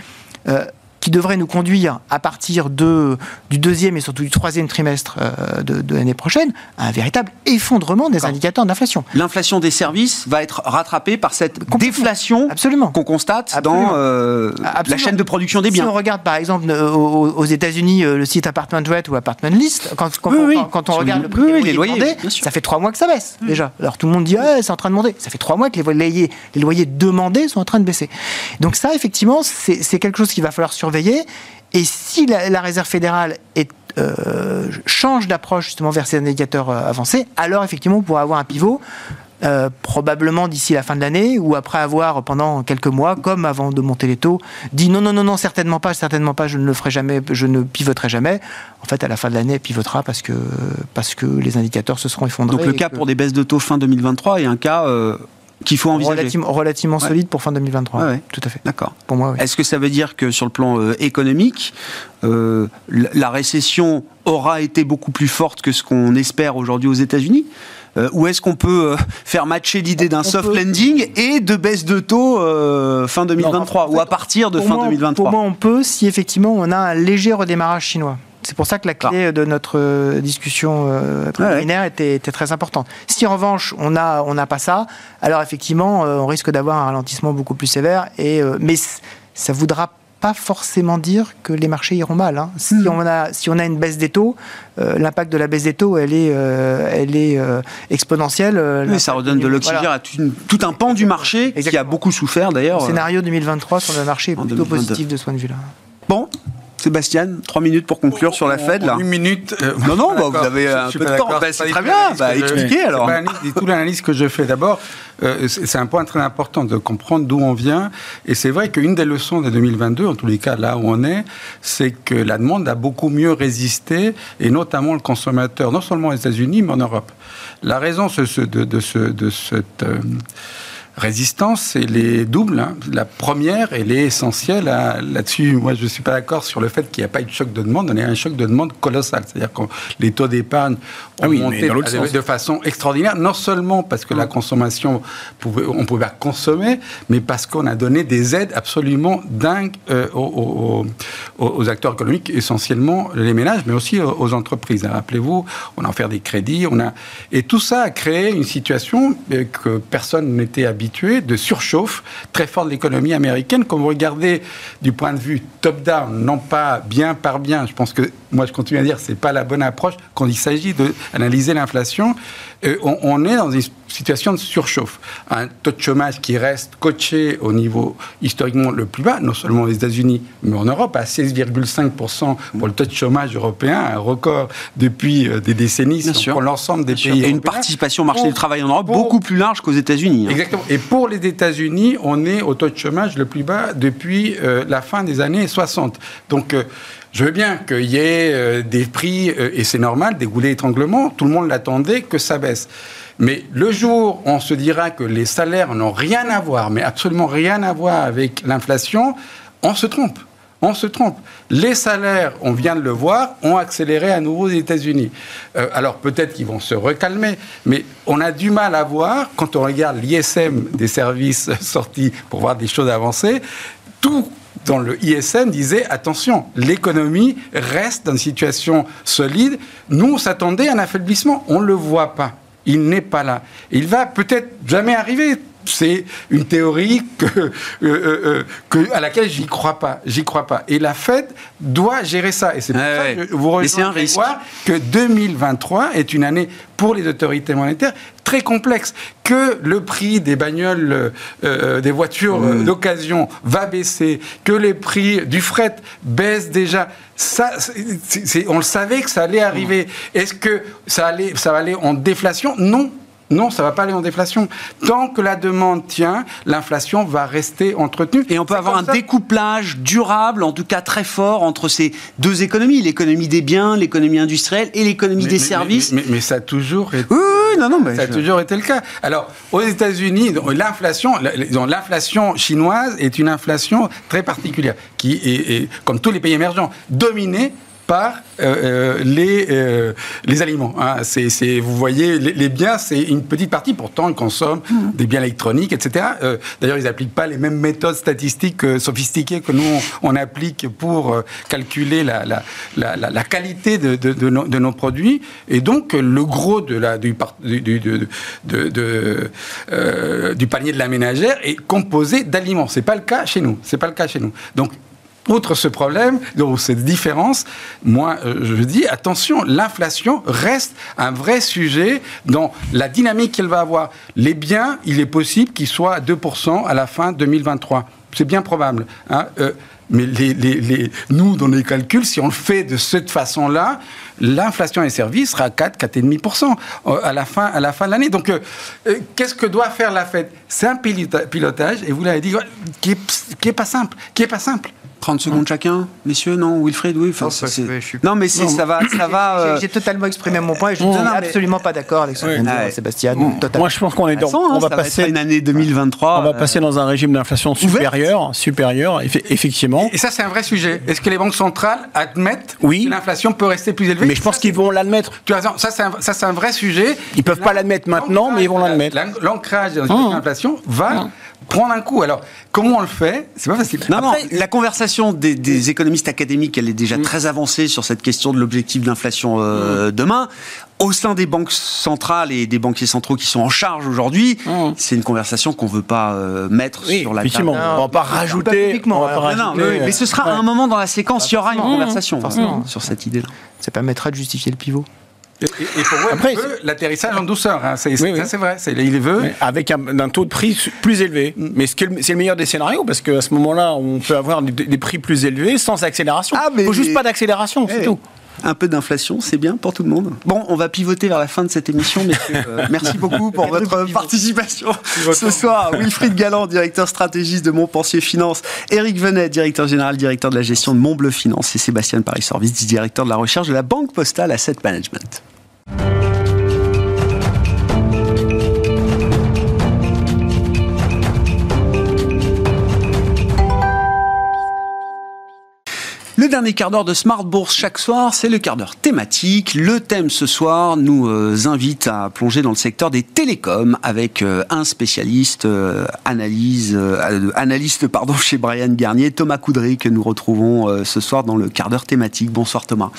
Speaker 4: qui devrait nous conduire à partir de, du deuxième et surtout du troisième trimestre euh, de, de l'année prochaine à un véritable effondrement des indicateurs d'inflation.
Speaker 1: L'inflation des services va être rattrapée par cette déflation
Speaker 4: Absolument.
Speaker 1: qu'on constate
Speaker 4: Absolument.
Speaker 1: dans euh, la chaîne de production des
Speaker 4: Si
Speaker 1: biens.
Speaker 4: on regarde par exemple euh, aux, aux États-Unis le site Apartment Rate ou Apartment List, quand, quand,
Speaker 1: Oui,
Speaker 4: on,
Speaker 1: oui.
Speaker 4: quand- quand on
Speaker 1: Sur
Speaker 4: regarde
Speaker 1: le-
Speaker 4: prix
Speaker 1: oui,
Speaker 4: des loyers
Speaker 1: les loyers,
Speaker 4: demandés, ça fait trois mois que ça baisse déjà. Alors tout le monde dit ah, c'est en train de monter. Ça fait trois mois que les loyers, les loyers demandés sont en train de baisser. Donc ça effectivement c'est c'est quelque chose qu'il va falloir surveiller. Et si la, la Réserve fédérale est, euh, change d'approche justement vers ces indicateurs euh, avancés, alors effectivement on pourra avoir un pivot. euh, probablement d'ici la fin de l'année ou après avoir pendant quelques mois, comme avant de monter les taux, dit non, non, non, non, certainement pas, certainement pas, je ne le ferai jamais, je ne pivoterai jamais. En fait, à la fin de l'année, elle pivotera parce que, parce que les indicateurs se seront effondrés.
Speaker 1: Donc le cas
Speaker 4: que-
Speaker 1: pour des baisses de taux fin 2023 est un cas euh, qu'il faut envisager.
Speaker 4: relativement, relativement
Speaker 1: Ouais.
Speaker 4: solide pour fin 2023.
Speaker 1: Ouais, ouais.
Speaker 4: Tout à fait.
Speaker 1: D'accord.
Speaker 4: Pour moi, oui.
Speaker 1: Est-ce que ça veut dire que sur le plan euh, économique, euh, la récession aura été beaucoup plus forte que ce qu'on espère aujourd'hui aux États-Unis? Euh, Ou est-ce qu'on peut euh, faire matcher l'idée d'un soft
Speaker 4: peut-
Speaker 1: landing et de baisse de taux euh, fin 2023
Speaker 4: en
Speaker 1: ou à partir de fin
Speaker 4: moi,
Speaker 1: 2023
Speaker 4: Pour moi, on peut si effectivement on a un léger redémarrage chinois. C'est pour ça que la clé de notre euh, discussion euh, préliminaire était, était très importante. Si en revanche on n'a on pas ça, alors effectivement euh, on risque d'avoir un ralentissement beaucoup plus sévère. Et, euh, mais ça voudra pas forcément dire que les marchés iront mal. hein. Si, on a, si on a une baisse des taux, euh, l'impact de la baisse des taux, elle est, euh, elle est euh, exponentielle.
Speaker 1: Oui, ça redonne de l'oxygène
Speaker 4: voilà.
Speaker 1: à tout, tout un pan du marché qui a beaucoup souffert d'ailleurs.
Speaker 4: Le scénario 2023 sur le marché est plutôt
Speaker 1: 2022.
Speaker 4: positif de ce point de vue-là.
Speaker 1: Bon, Sébastien, trois minutes pour conclure sur la Fed là.
Speaker 5: Une minute. euh,
Speaker 1: Non, non,
Speaker 5: je
Speaker 1: bah, vous avez
Speaker 5: Je
Speaker 1: un peu de temps. Bah,
Speaker 5: C'est
Speaker 1: très bien. Bah,
Speaker 5: que je-
Speaker 1: expliquez,
Speaker 5: c'est
Speaker 1: alors.
Speaker 5: Tout l'analyse que je fais. D'abord, euh, c'est un point très important de comprendre d'où on vient. Et c'est vrai qu'une des leçons de 2022, en tous les cas là où on est, c'est que la demande a beaucoup mieux résisté, et notamment le consommateur, non seulement aux États-Unis, mais en Europe. La raison ce- ce- de, de ce- de cette euh, résistance, c'est les doubles. hein. La première, elle est essentielle à- là-dessus. Moi, je ne suis pas d'accord sur le fait qu'il n'y a pas eu de choc de demande. On a eu un choc de demande colossal. C'est-à-dire que les taux d'épargne ont
Speaker 3: Ah oui,
Speaker 5: monté de, façon extraordinaire, non seulement parce que la consommation, pouvait, on pouvait consommer, mais parce qu'on a donné des aides absolument dingues euh, aux, aux- aux acteurs économiques, essentiellement les ménages, mais aussi aux, aux entreprises. Rappelez-vous, on a offert des crédits, on a et tout ça a créé une situation euh, que personne n'était habitué de surchauffe très forte de l'économie américaine. Quand vous regardez du point de vue top-down, non pas bien par bien, je pense que moi je continue à dire c'est pas la bonne approche quand il s'agit d'analyser l'inflation. Euh, on, on est dans une situation de surchauffe. Un taux de chômage qui reste coaché au niveau historiquement le plus bas, non seulement aux États-Unis, mais en Europe, à 16,5% pour le taux de chômage européen, un record depuis euh, des décennies,
Speaker 1: Bien sûr.
Speaker 5: prend l'ensemble des
Speaker 1: Bien sûr.
Speaker 5: pays
Speaker 1: Et une participation au marché
Speaker 5: Pour-
Speaker 1: du travail en Europe
Speaker 5: pour-
Speaker 1: beaucoup plus large qu'aux États-Unis. hein.
Speaker 5: Exactement. Et pour les États-Unis, on est au taux de chômage le plus bas depuis euh, la fin des années 60. Donc, euh, je veux bien qu'il y ait euh, des prix, euh, et c'est normal, des goulets étranglements, tout le monde l'attendait, que ça baisse. Mais le jour où on se dira que les salaires n'ont rien à voir, mais absolument rien à voir avec l'inflation, on se trompe. On se trompe. Les salaires, on vient de le voir, ont accéléré à nouveau aux États-Unis. Euh, alors peut-être qu'ils vont se recalmer, mais on a du mal à voir, quand on regarde l'ISM des services sortis pour voir des choses avancées, tout dans le ISM disait attention, l'économie reste dans une situation solide. Nous, on s'attendait à un affaiblissement. On ne le voit pas. Il n'est pas là. Il va peut-être jamais arriver. C'est une théorie que, euh, euh, euh, que- à laquelle j'y crois pas. J'y crois pas. Et la Fed doit gérer ça. Et c'est pour
Speaker 1: Ouais,
Speaker 5: ça
Speaker 1: ouais.
Speaker 5: que je vous
Speaker 1: un
Speaker 5: rejoins. Grégoire, que 2023 est une année pour les autorités monétaires très complexe, que le prix des bagnoles, euh, des voitures euh, d'occasion va baisser, que les prix du fret baissent déjà. Ça, c'est- c'est- on le savait que ça allait arriver. Est-ce que ça, allait, ça aller en déflation? Non. Non, ça va pas aller en déflation. Tant que la demande tient, l'inflation va rester entretenue.
Speaker 1: Et on peut avoir un
Speaker 5: ça.
Speaker 1: découplage durable, en tout cas très fort, entre ces deux économies, l'économie des biens, l'économie industrielle et l'économie des
Speaker 5: mais-
Speaker 1: services.
Speaker 5: Mais, mais ça a toujours été.
Speaker 1: Oui, oui, non, non, mais
Speaker 5: Ça a
Speaker 1: je-
Speaker 5: toujours été le cas. Alors, aux États-Unis, l'inflation, l'inflation chinoise est une inflation très particulière, qui est, est, comme tous les pays émergents, dominée par euh, les, les aliments. Hein. C'est, vous voyez, les, biens, c'est une petite partie. Pourtant, ils consomment mmh. des biens électroniques, etc. d'ailleurs, ils n'appliquent pas les mêmes méthodes statistiques sophistiquées que nous, on, applique pour calculer la, la, la, la qualité de, de, de, nos, de, nos, produits. Et donc, le gros de la, du, du, du, de, du panier de la ménagère est composé d'aliments. C'est pas le cas chez nous. C'est pas le cas chez nous. Donc, outre ce problème, cette différence, moi, euh, je dis, attention, l'inflation reste un vrai sujet dans la dynamique qu'elle va avoir. Les biens, il est possible qu'ils soient à 2% à la fin 2023. C'est bien probable. Hein. Euh, mais nous, dans les calculs, si on le fait de cette façon-là, l'inflation des services sera à 4, 4,5% euh, à la fin, à la fin de l'année. Donc, qu'est-ce que doit faire la Fed? C'est un pilotage, et vous l'avez dit, qui n'est qui est pas simple, qui est pas simple.
Speaker 1: 30 secondes chacun, messieurs, non Wilfried, oui. Enfin, non, mais ça va. Ça va
Speaker 4: euh, J'ai totalement exprimé mon point et je ne suis absolument pas d'accord avec ce que dit Sébastien.
Speaker 6: Moi, je pense qu'on est dans.
Speaker 1: on va passer une année 2023.
Speaker 6: On va passer dans un régime d'inflation supérieur, supérieur, effectivement.
Speaker 5: Et ça, c'est un vrai sujet. Est-ce que les banques centrales admettent que l'inflation peut rester plus élevée?
Speaker 6: Mais je pense qu'ils vont l'admettre.
Speaker 5: Tu as raison. Ça, c'est un, vrai sujet.
Speaker 6: Ils peuvent pas l'admettre maintenant, mais ils vont l'admettre.
Speaker 5: L'ancrage de l'inflation va prendre un coup. Alors, comment on le fait? C'est pas facile.
Speaker 1: Non, non, la conversation des, économistes académiques, elle est déjà mm. très avancée sur cette question de l'objectif d'inflation euh, mm. demain. Au sein des banques centrales et des banquiers centraux qui sont en charge aujourd'hui, mm. c'est une conversation qu'on veut pas euh, mettre sur la table.
Speaker 6: on va pas rajouter.
Speaker 1: mais, ce sera un moment dans la séquence, il y aura une conversation sur cette idée-là.
Speaker 4: Ça permettra de justifier le pivot.
Speaker 5: Et, pour vous, Après, l'atterrissage en douceur, hein, c'est vrai, il veut.
Speaker 6: avec un, taux de prix plus élevé. Mm. Mais c'est le meilleur des scénarios, parce qu'à ce moment-là, on peut avoir des, prix plus élevés sans accélération. Ah, il ne faut juste pas d'accélération, c'est eh, tout
Speaker 1: un peu d'inflation, c'est bien pour tout le monde. Bon, on va pivoter vers la fin de cette émission, mais euh, merci beaucoup pour votre participation ce soir. Wilfried Galland, directeur stratégiste de Montpensier Finance, Eric Venet, directeur général, directeur de la gestion de Montbleu Finance, et Sébastien Paris-Service, directeur de la recherche de la Banque Postale Asset Management. Le dernier quart d'heure de Smart Bourse chaque soir, c'est le quart d'heure thématique. Le thème ce soir nous euh, invite à plonger dans le secteur des télécoms avec euh, un spécialiste euh, analyse, analyste pardon chez Brian Garnier, Thomas Coudry que nous retrouvons ce soir dans le quart d'heure thématique. Bonsoir Thomas.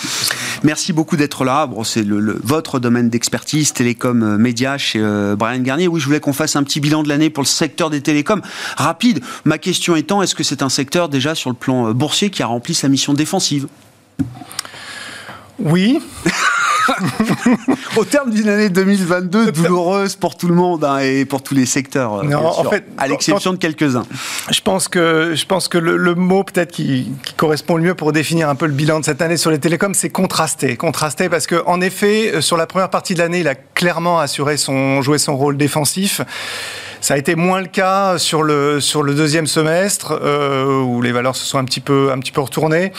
Speaker 1: Merci beaucoup d'être là. C'est votre domaine d'expertise, télécom média chez Brian Garnier. Oui, je voulais qu'on fasse un petit bilan de l'année pour le secteur des télécoms. Rapide. Ma question étant, est-ce que c'est un secteur déjà sur le plan boursier qui a rempli sa mission défensive.
Speaker 6: Oui.
Speaker 1: Au terme d'une année 2022 douloureuse pour tout le monde hein, et pour tous les secteurs, euh, en fait, à l'exception de quelques-uns.
Speaker 6: Je pense que, je pense que le, mot peut-être qui, correspond le mieux pour définir un peu le bilan de cette année sur les télécoms, c'est contrasté. Contrasté parce qu'en effet, euh, sur la première partie de l'année, il a clairement assuré son, joué son rôle défensif. Ça a été moins le cas sur le, sur le deuxième semestre, euh, où les valeurs se sont un petit peu, un petit peu retournées.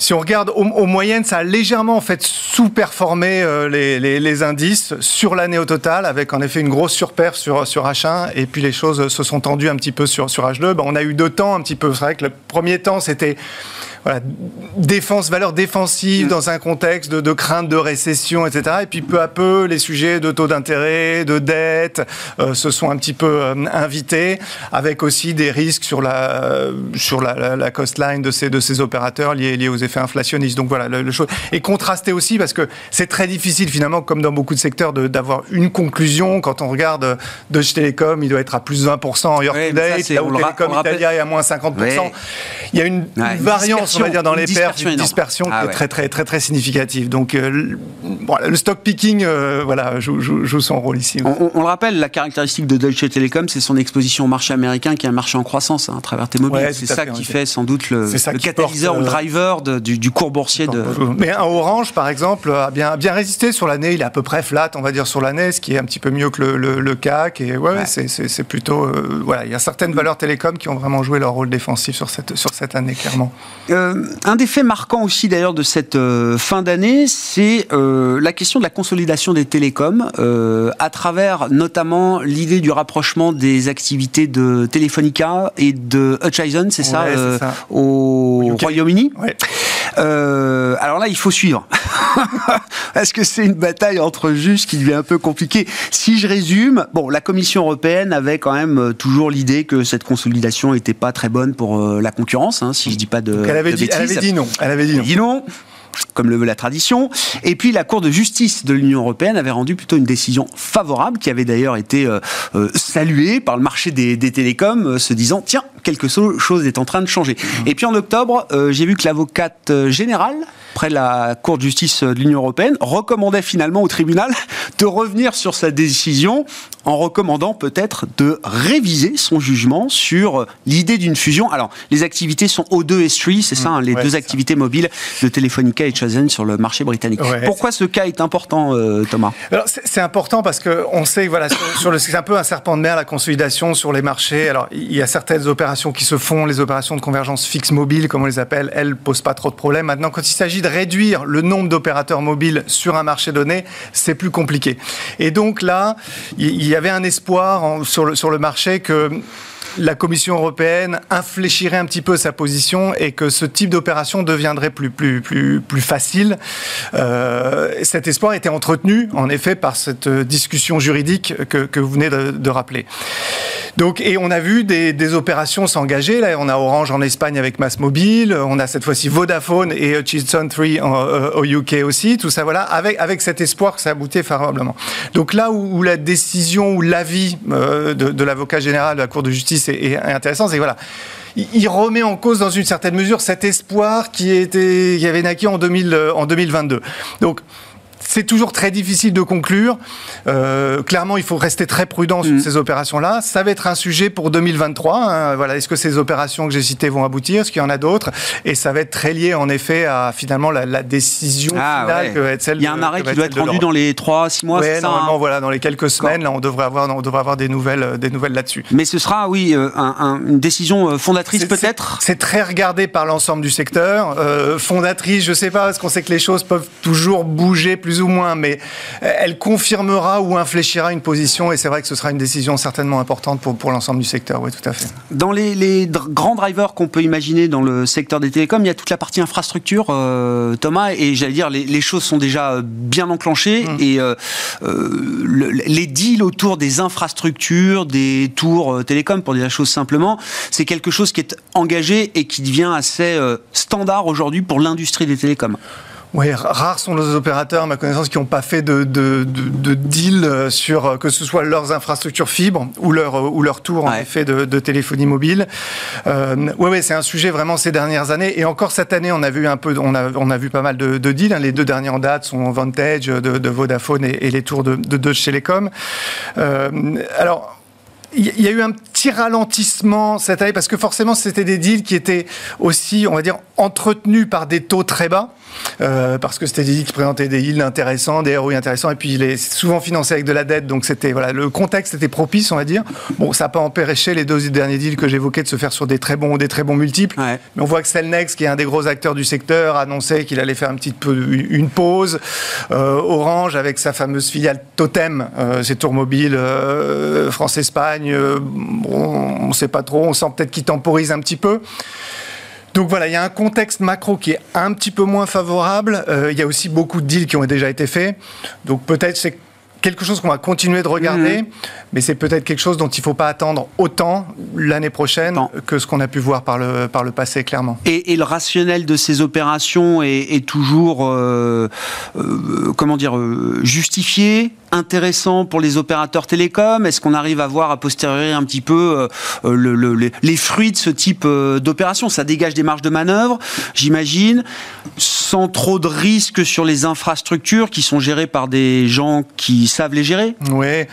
Speaker 6: Si on regarde aux, moyennes, ça a légèrement en fait sous-performé euh, les, les, indices sur l'année au total, avec en effet une grosse surperf sur, sur H1, et puis les choses se sont tendues un petit peu sur, sur H2. Ben, on a eu deux temps un petit peu. C'est vrai que le premier temps, c'était voilà, défense, valeur défensive mm. dans un contexte de, crainte de récession, etc. Et puis peu à peu, les sujets de taux d'intérêt, de dette euh, se sont un petit peu euh, invités, avec aussi des risques sur la, sur la, la, cost line de ces, de ces opérateurs liés, liés aux effets inflationnistes. Donc voilà, le, chose. Et contrasté aussi, parce que c'est très difficile finalement, comme dans beaucoup de secteurs, d'avoir une conclusion. Quand on regarde Deutsche Telekom, il doit être à plus de 20% en year to date, là où Telecom Italia est à moins 50%. Il y a une, une variance on va dire, dans les pertes, une dispersion qui ah est très, très, très, très significative. Donc, euh, le stock picking, euh, voilà, joue, son rôle ici.
Speaker 1: On, le rappelle, la caractéristique de Deutsche Telekom, c'est son exposition au marché américain, qui est un marché en croissance hein, à travers T-Mobile. c'est ça qui fait sans doute le, catalyseur ou le euh, driver du, cours boursier de.
Speaker 6: Mais un Orange, par exemple, a bien, bien résisté sur l'année. Il est à peu près flat, on va dire, sur l'année, ce qui est un petit peu mieux que le, CAC. Et ouais, c'est plutôt. voilà, il y a certaines valeurs télécom qui ont vraiment joué leur rôle défensif sur cette, sur cette année, clairement.
Speaker 1: Euh, un des faits marquants aussi d'ailleurs de cette euh, fin d'année, c'est euh, la question de la consolidation des télécoms, à travers notamment l'idée du rapprochement des activités de Telefonica et de Hutchison, c'est ça, au Royaume-Uni. Euh, alors là, il faut suivre. Est-ce que c'est une bataille entre juges qui devient un peu compliquée Si je résume, bon, la Commission européenne avait quand même euh, toujours l'idée que cette consolidation n'était pas très bonne pour euh, la concurrence, hein, si je dis pas de.
Speaker 6: elle, avait dit, elle avait dit non.
Speaker 1: Elle avait dit non. Dit non comme le veut la tradition. Et puis la Cour de justice de l'Union européenne avait rendu plutôt une décision favorable, qui avait d'ailleurs été euh, euh, saluée par le marché des, des télécoms, euh, se disant tiens, quelque chose est en train de changer. Et puis en octobre, j'ai vu que l'avocate générale près la Cour de justice de l'Union européenne recommandait finalement au tribunal de revenir sur sa décision en recommandant peut-être de réviser son jugement sur l'idée d'une fusion. Alors, les activités sont O2 et 3, c'est ça, hein, les deux activités mobiles de Telefonica et Chazen sur le marché britannique. Pourquoi ce cas est important, euh, Thomas?
Speaker 6: C'est important parce qu'on sait, voilà, sur, le, c'est un peu un serpent de mer, la consolidation sur les marchés. Alors, il y a certaines opérations qui se font, les opérations de convergence fixe mobile, comme on les appelle, elles posent pas trop de problèmes. Maintenant, quand il s'agit de réduire le nombre d'opérateurs mobiles sur un marché donné, c'est plus compliqué. Et donc là, il y avait un espoir sur, le, sur le marché que la Commission européenne infléchirait un petit peu sa position et que ce type d'opération deviendrait plus, plus, plus, facile. Euh, cet espoir était entretenu, en effet, par cette discussion juridique que, vous venez de, rappeler. Donc, et on a vu des, opérations s'engager. Là, on a Orange en Espagne avec Massmobile, on a cette fois-ci Vodafone et Hutchison 3 euh, au UK aussi. Tout ça, voilà, avec, avec cet espoir que ça aboutit favorablement. Donc là où, la décision ou l'avis euh, de l'avocat général de la Cour de justice est, est intéressant, c'est voilà il remet en cause dans une certaine mesure cet espoir qui, était, qui avait naquis en, 2000, en 2022. Donc, c'est toujours très difficile de conclure. Euh, clairement, il faut rester très prudent sur mm. ces opérations-là. Ça va être un sujet pour 2023. Hein. Voilà, est-ce que ces opérations que j'ai citées vont aboutir? Est-ce qu'il y en a d'autres? Et ça va être très lié, en effet, à finalement la, décision ah, finale que va être celle.
Speaker 1: Il y a un arrêt qui doit être rendu dans les 3-6 mois.
Speaker 6: Oui, normalement, hein voilà, dans les quelques semaines, là, on devrait avoir, on devrait avoir des nouvelles, euh, des nouvelles là-dessus.
Speaker 1: Mais ce sera, oui, euh, une décision fondatrice peut-être?
Speaker 6: C'est très regardé par l'ensemble du secteur. fondatrice, je sais pas, parce qu'on sait que les choses peuvent toujours bouger plus ou moins, mais euh, elle confirmera ou infléchira une position et c'est vrai que ce sera une décision certainement importante pour, pour l'ensemble du secteur, oui, tout à fait.
Speaker 1: Dans les, grands drivers qu'on peut imaginer dans le secteur des télécoms, il y a toute la partie infrastructure, euh, Thomas, et j'allais dire, les, choses sont déjà bien enclenchées mmh. et euh, les deals autour des infrastructures, des tours télécoms, pour dire la chose simplement, c'est quelque chose qui est engagé et qui devient assez standard aujourd'hui pour l'industrie des télécoms.
Speaker 6: Oui, rares sont les opérateurs, à ma connaissance, qui n'ont pas fait de, de, de, deal euh, sur euh, que ce soit leurs infrastructures fibres ou leur, euh, ou leur tour en effet de, téléphonie mobile. Euh, oui, ouais, c'est un sujet vraiment ces dernières années. Et encore cette année, on a vu un peu, on a, on a vu pas mal de, deals. Hein. Les deux dernières en date sont Vantage de, Vodafone et, les tours de, de Deutsche Telekom. Euh, alors, il y a eu un petit ralentissement cette année parce que forcément c'était des deals qui étaient aussi, on va dire, entretenus par des taux très bas. Euh, parce que c'était des deals qui présentaient des yields intéressants, des ROI intéressants, et puis il est souvent financé avec de la dette, donc c'était voilà, le contexte était propice, on va dire. Bon, ça n'a pas empêché les deux derniers deals que j'évoquais de se faire sur des très bons, des très bons multiples. Mais on voit que Cellnex, qui est un des gros acteurs du secteur, annonçait qu'il allait faire un petit peu une pause. Euh, Orange, avec sa fameuse filiale Totem, euh, c'est Tour Mobile, euh, France-Espagne euh, on ne sait pas trop, on sent peut-être qu'il temporise un petit peu. Donc voilà, il y a un contexte macro qui est un petit peu moins favorable. Euh, il y a aussi beaucoup de deals qui ont déjà été faits. Donc peut-être c'est quelque chose qu'on va continuer de regarder, mhm. mais c'est peut-être quelque chose dont il ne faut pas attendre autant l'année prochaine que ce qu'on a pu voir par le, par le passé, clairement.
Speaker 1: Et, le rationnel de ces opérations est, toujours, euh, comment dire, justifié intéressant pour les opérateurs télécoms? Est-ce qu'on arrive à voir a posteriori un petit peu euh, le, les fruits de ce type euh, d'opération? Ça dégage des marges de manœuvre, j'imagine, sans trop de risques sur les infrastructures qui sont gérées par des gens qui savent les gérer
Speaker 6: Oui.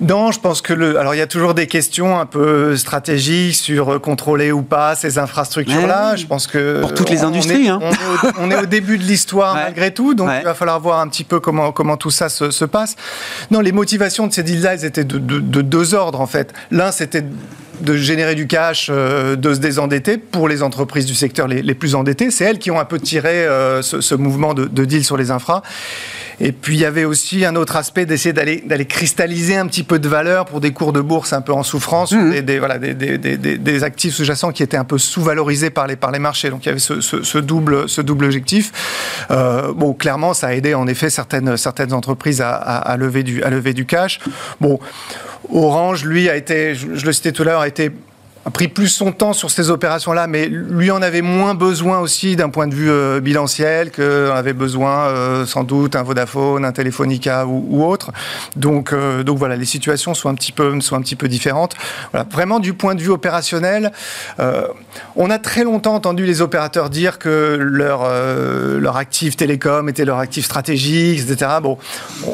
Speaker 6: Non, je pense que le. Alors, il y a toujours des questions un peu stratégiques sur euh, contrôler ou pas ces infrastructures-là. Je pense que.
Speaker 1: Pour toutes les industries,
Speaker 6: hein. on, est au, début de l'histoire malgré tout, donc il va falloir voir un petit peu comment, comment tout ça se, se passe. Non, les motivations de ces deals-là, elles étaient de, de, de deux ordres, en fait. L'un, c'était de générer du cash, euh, de se désendetter pour les entreprises du secteur les, plus endettées. C'est elles qui ont un peu tiré ce, mouvement de, de deal sur les infras. Et puis il y avait aussi un autre aspect d'essayer d'aller, d'aller cristalliser un petit peu de valeur pour des cours de bourse un peu en souffrance, mmh. des, voilà, des, des, des, actifs sous-jacents qui étaient un peu sous-valorisés par les, par les marchés. Donc il y avait ce, ce, double, ce double objectif. Euh, bon, clairement, ça a aidé en effet certaines, certaines entreprises à, à, lever du, à lever du cash. Bon, Orange, lui, a été, je le citais tout à l'heure, a été a pris plus son temps sur ces opérations-là, mais lui en avait moins besoin aussi d'un point de vue euh, bilanciel que avait besoin euh, sans doute un Vodafone, un Telefonica ou, autre. Donc, euh, donc voilà, les situations sont un petit peu, sont un petit peu différentes. Voilà, vraiment du point de vue opérationnel, on a très longtemps entendu les opérateurs dire que leur leur actif télécom était leur actif stratégique, etc. Bon,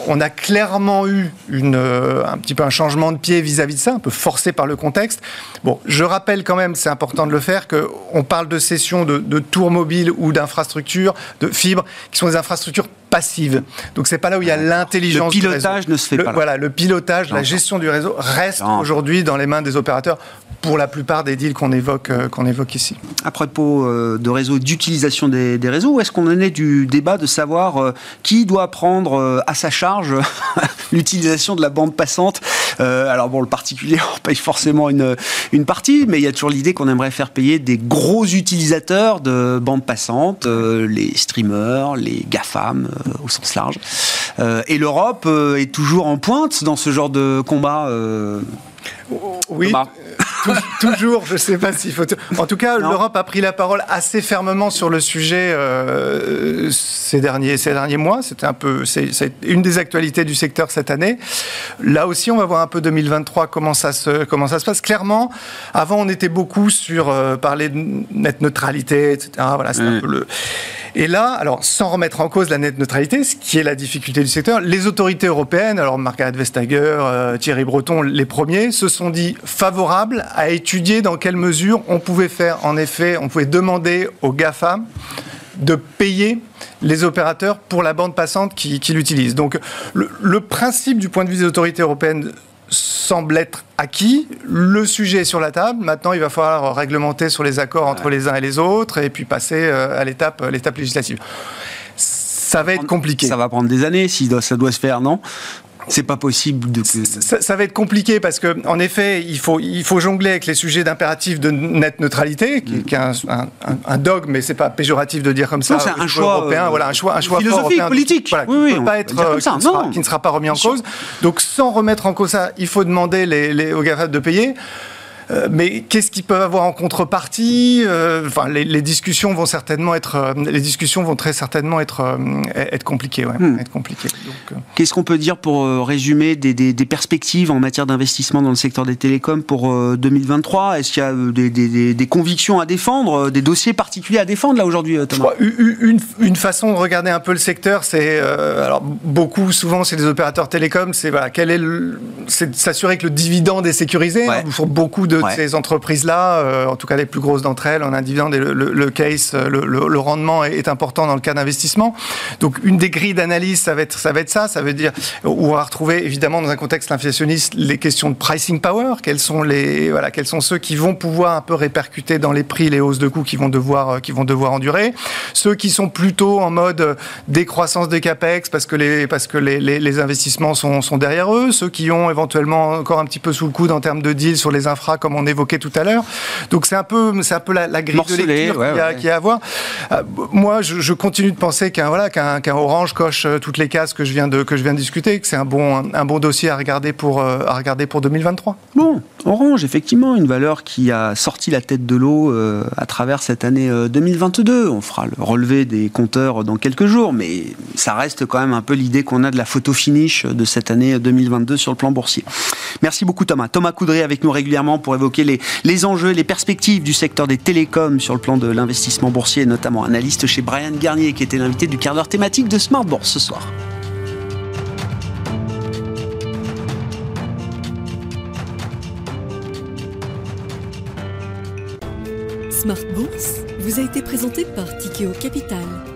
Speaker 6: on a clairement eu une, un petit peu un changement de pied vis-à-vis de ça, un peu forcé par le contexte. Bon, rappelle quand même, c'est important de le faire, qu'on parle de cession de, de tours mobiles ou d'infrastructures, de fibres, qui sont des infrastructures passive. Donc c'est pas là où il y a l'intelligence.
Speaker 1: Le pilotage ne se fait pas.
Speaker 6: Voilà, le pilotage, la gestion du réseau reste aujourd'hui dans les mains des opérateurs pour la plupart des deals qu'on évoque, euh, qu'on évoque ici.
Speaker 1: À propos euh, de réseaux, d'utilisation des, réseaux, où est-ce qu'on en est du débat de savoir euh, qui doit prendre à sa charge l'utilisation de la bande passante Alors bon, le particulier, on paye forcément une, une partie, mais il y a toujours l'idée qu'on aimerait faire payer des gros utilisateurs de bande passante, les streamers, les GAFAM, euh, au sens large. Euh, et l'Europe euh, est toujours en pointe dans ce genre de combat.
Speaker 6: Oui, toujours, je ne sais pas s'il faut. En tout cas, l'Europe a pris la parole assez fermement sur le sujet ces, derniers, ces derniers mois. C'était un peu, c'est une des actualités du secteur cette année. Là aussi, on va voir un peu 2023 comment ça se, comment ça se passe. Clairement, avant, on était beaucoup sur parler de net neutralité, etc. Voilà, c'est un peu le. Et là, alors sans remettre en cause la net neutralité, ce qui est la difficulté du secteur, les autorités européennes, alors Margaret Vestager, euh, Thierry Breton, les premiers, se sont dit favorables à étudier dans quelle mesure on pouvait faire, en effet, on pouvait demander aux GAFA de payer les opérateurs pour la bande passante qui, l'utilisent. Donc le, principe du point de vue des autorités européennes semble être acquis. Le sujet est sur la table. Maintenant, il va falloir réglementer sur les accords entre les uns et les autres et puis passer euh, à l'étape, l'étape législative. Ça va être compliqué.
Speaker 1: Ça va prendre des années si ça doit se faire, non? C'est pas possible de.
Speaker 6: Ça, va être compliqué parce que, en effet, il faut, il faut jongler avec les sujets d'impératif de net neutralité, qui, est un, un, dogme, mais c'est pas péjoratif de dire comme ça.
Speaker 1: C'est un choix européen,
Speaker 6: euh, voilà, un choix, un choix
Speaker 1: philosophique, politique.
Speaker 6: Voilà, oui, qui, pas être, euh, qui, ne sera, pas remis en cause. Donc, sans remettre en cause ça, il faut demander les, les, aux GAFA de payer. Euh, mais qu'est-ce qu'ils peuvent avoir en contrepartie euh, Enfin, les, discussions vont certainement être, euh, les discussions vont très certainement être être compliquées, ouais, hmm. être compliquées.
Speaker 1: Qu'est-ce qu'on peut dire pour résumer des, des, perspectives en matière d'investissement dans le secteur des télécoms pour 2023 Est-ce qu'il y a des, des, convictions à défendre, des dossiers particuliers à défendre là aujourd'hui, Thomas?
Speaker 6: Une, une, façon de regarder un peu le secteur, c'est alors beaucoup, souvent, c'est des opérateurs télécoms, c'est voilà, quel est, c'est s'assurer que le dividende est sécurisé. Hein, pour beaucoup de de ces entreprises-là, euh, en tout cas les plus grosses d'entre elles, en un dividende, le, le, case, le, rendement est, important dans le cas d'investissement. Donc une des grilles d'analyse, ça va être ça, va être ça, ça veut dire où on va retrouver évidemment dans un contexte inflationniste les questions de pricing power, quels sont les voilà, quels sont ceux qui vont pouvoir un peu répercuter dans les prix les hausses de coûts qui vont devoir euh, qui vont devoir endurer, ceux qui sont plutôt en mode décroissance des capex parce que les parce que les, les, investissements sont, sont derrière eux, ceux qui ont éventuellement encore un petit peu sous le coude en termes de deals sur les infras comme on évoquait tout à l'heure. Donc c'est un peu, c'est un peu la, grille de lecture qu'il y, a à voir. Euh, moi, je, continue de penser qu'un voilà, qu'un Orange coche euh, toutes les cases que je viens de que je viens de discuter, que c'est un bon un, bon dossier à regarder pour euh, à regarder pour 2023.
Speaker 1: Bon, Orange, effectivement, une valeur qui a sorti la tête de l'eau à travers cette année 2022. On fera le relevé des compteurs dans quelques jours, mais ça reste quand même un peu l'idée qu'on a de la photo finish de cette année 2022 sur le plan boursier. Merci beaucoup Thomas. Thomas Coudray avec nous régulièrement pour évoquer les, les enjeux les perspectives du secteur des télécoms sur le plan de l'investissement boursier, notamment analyste chez Brian Garnier, qui était l'invité du quart d'heure thématique de Smart Bourse ce soir.
Speaker 7: Smart Bourse vous a été présenté par Tikeo Capital.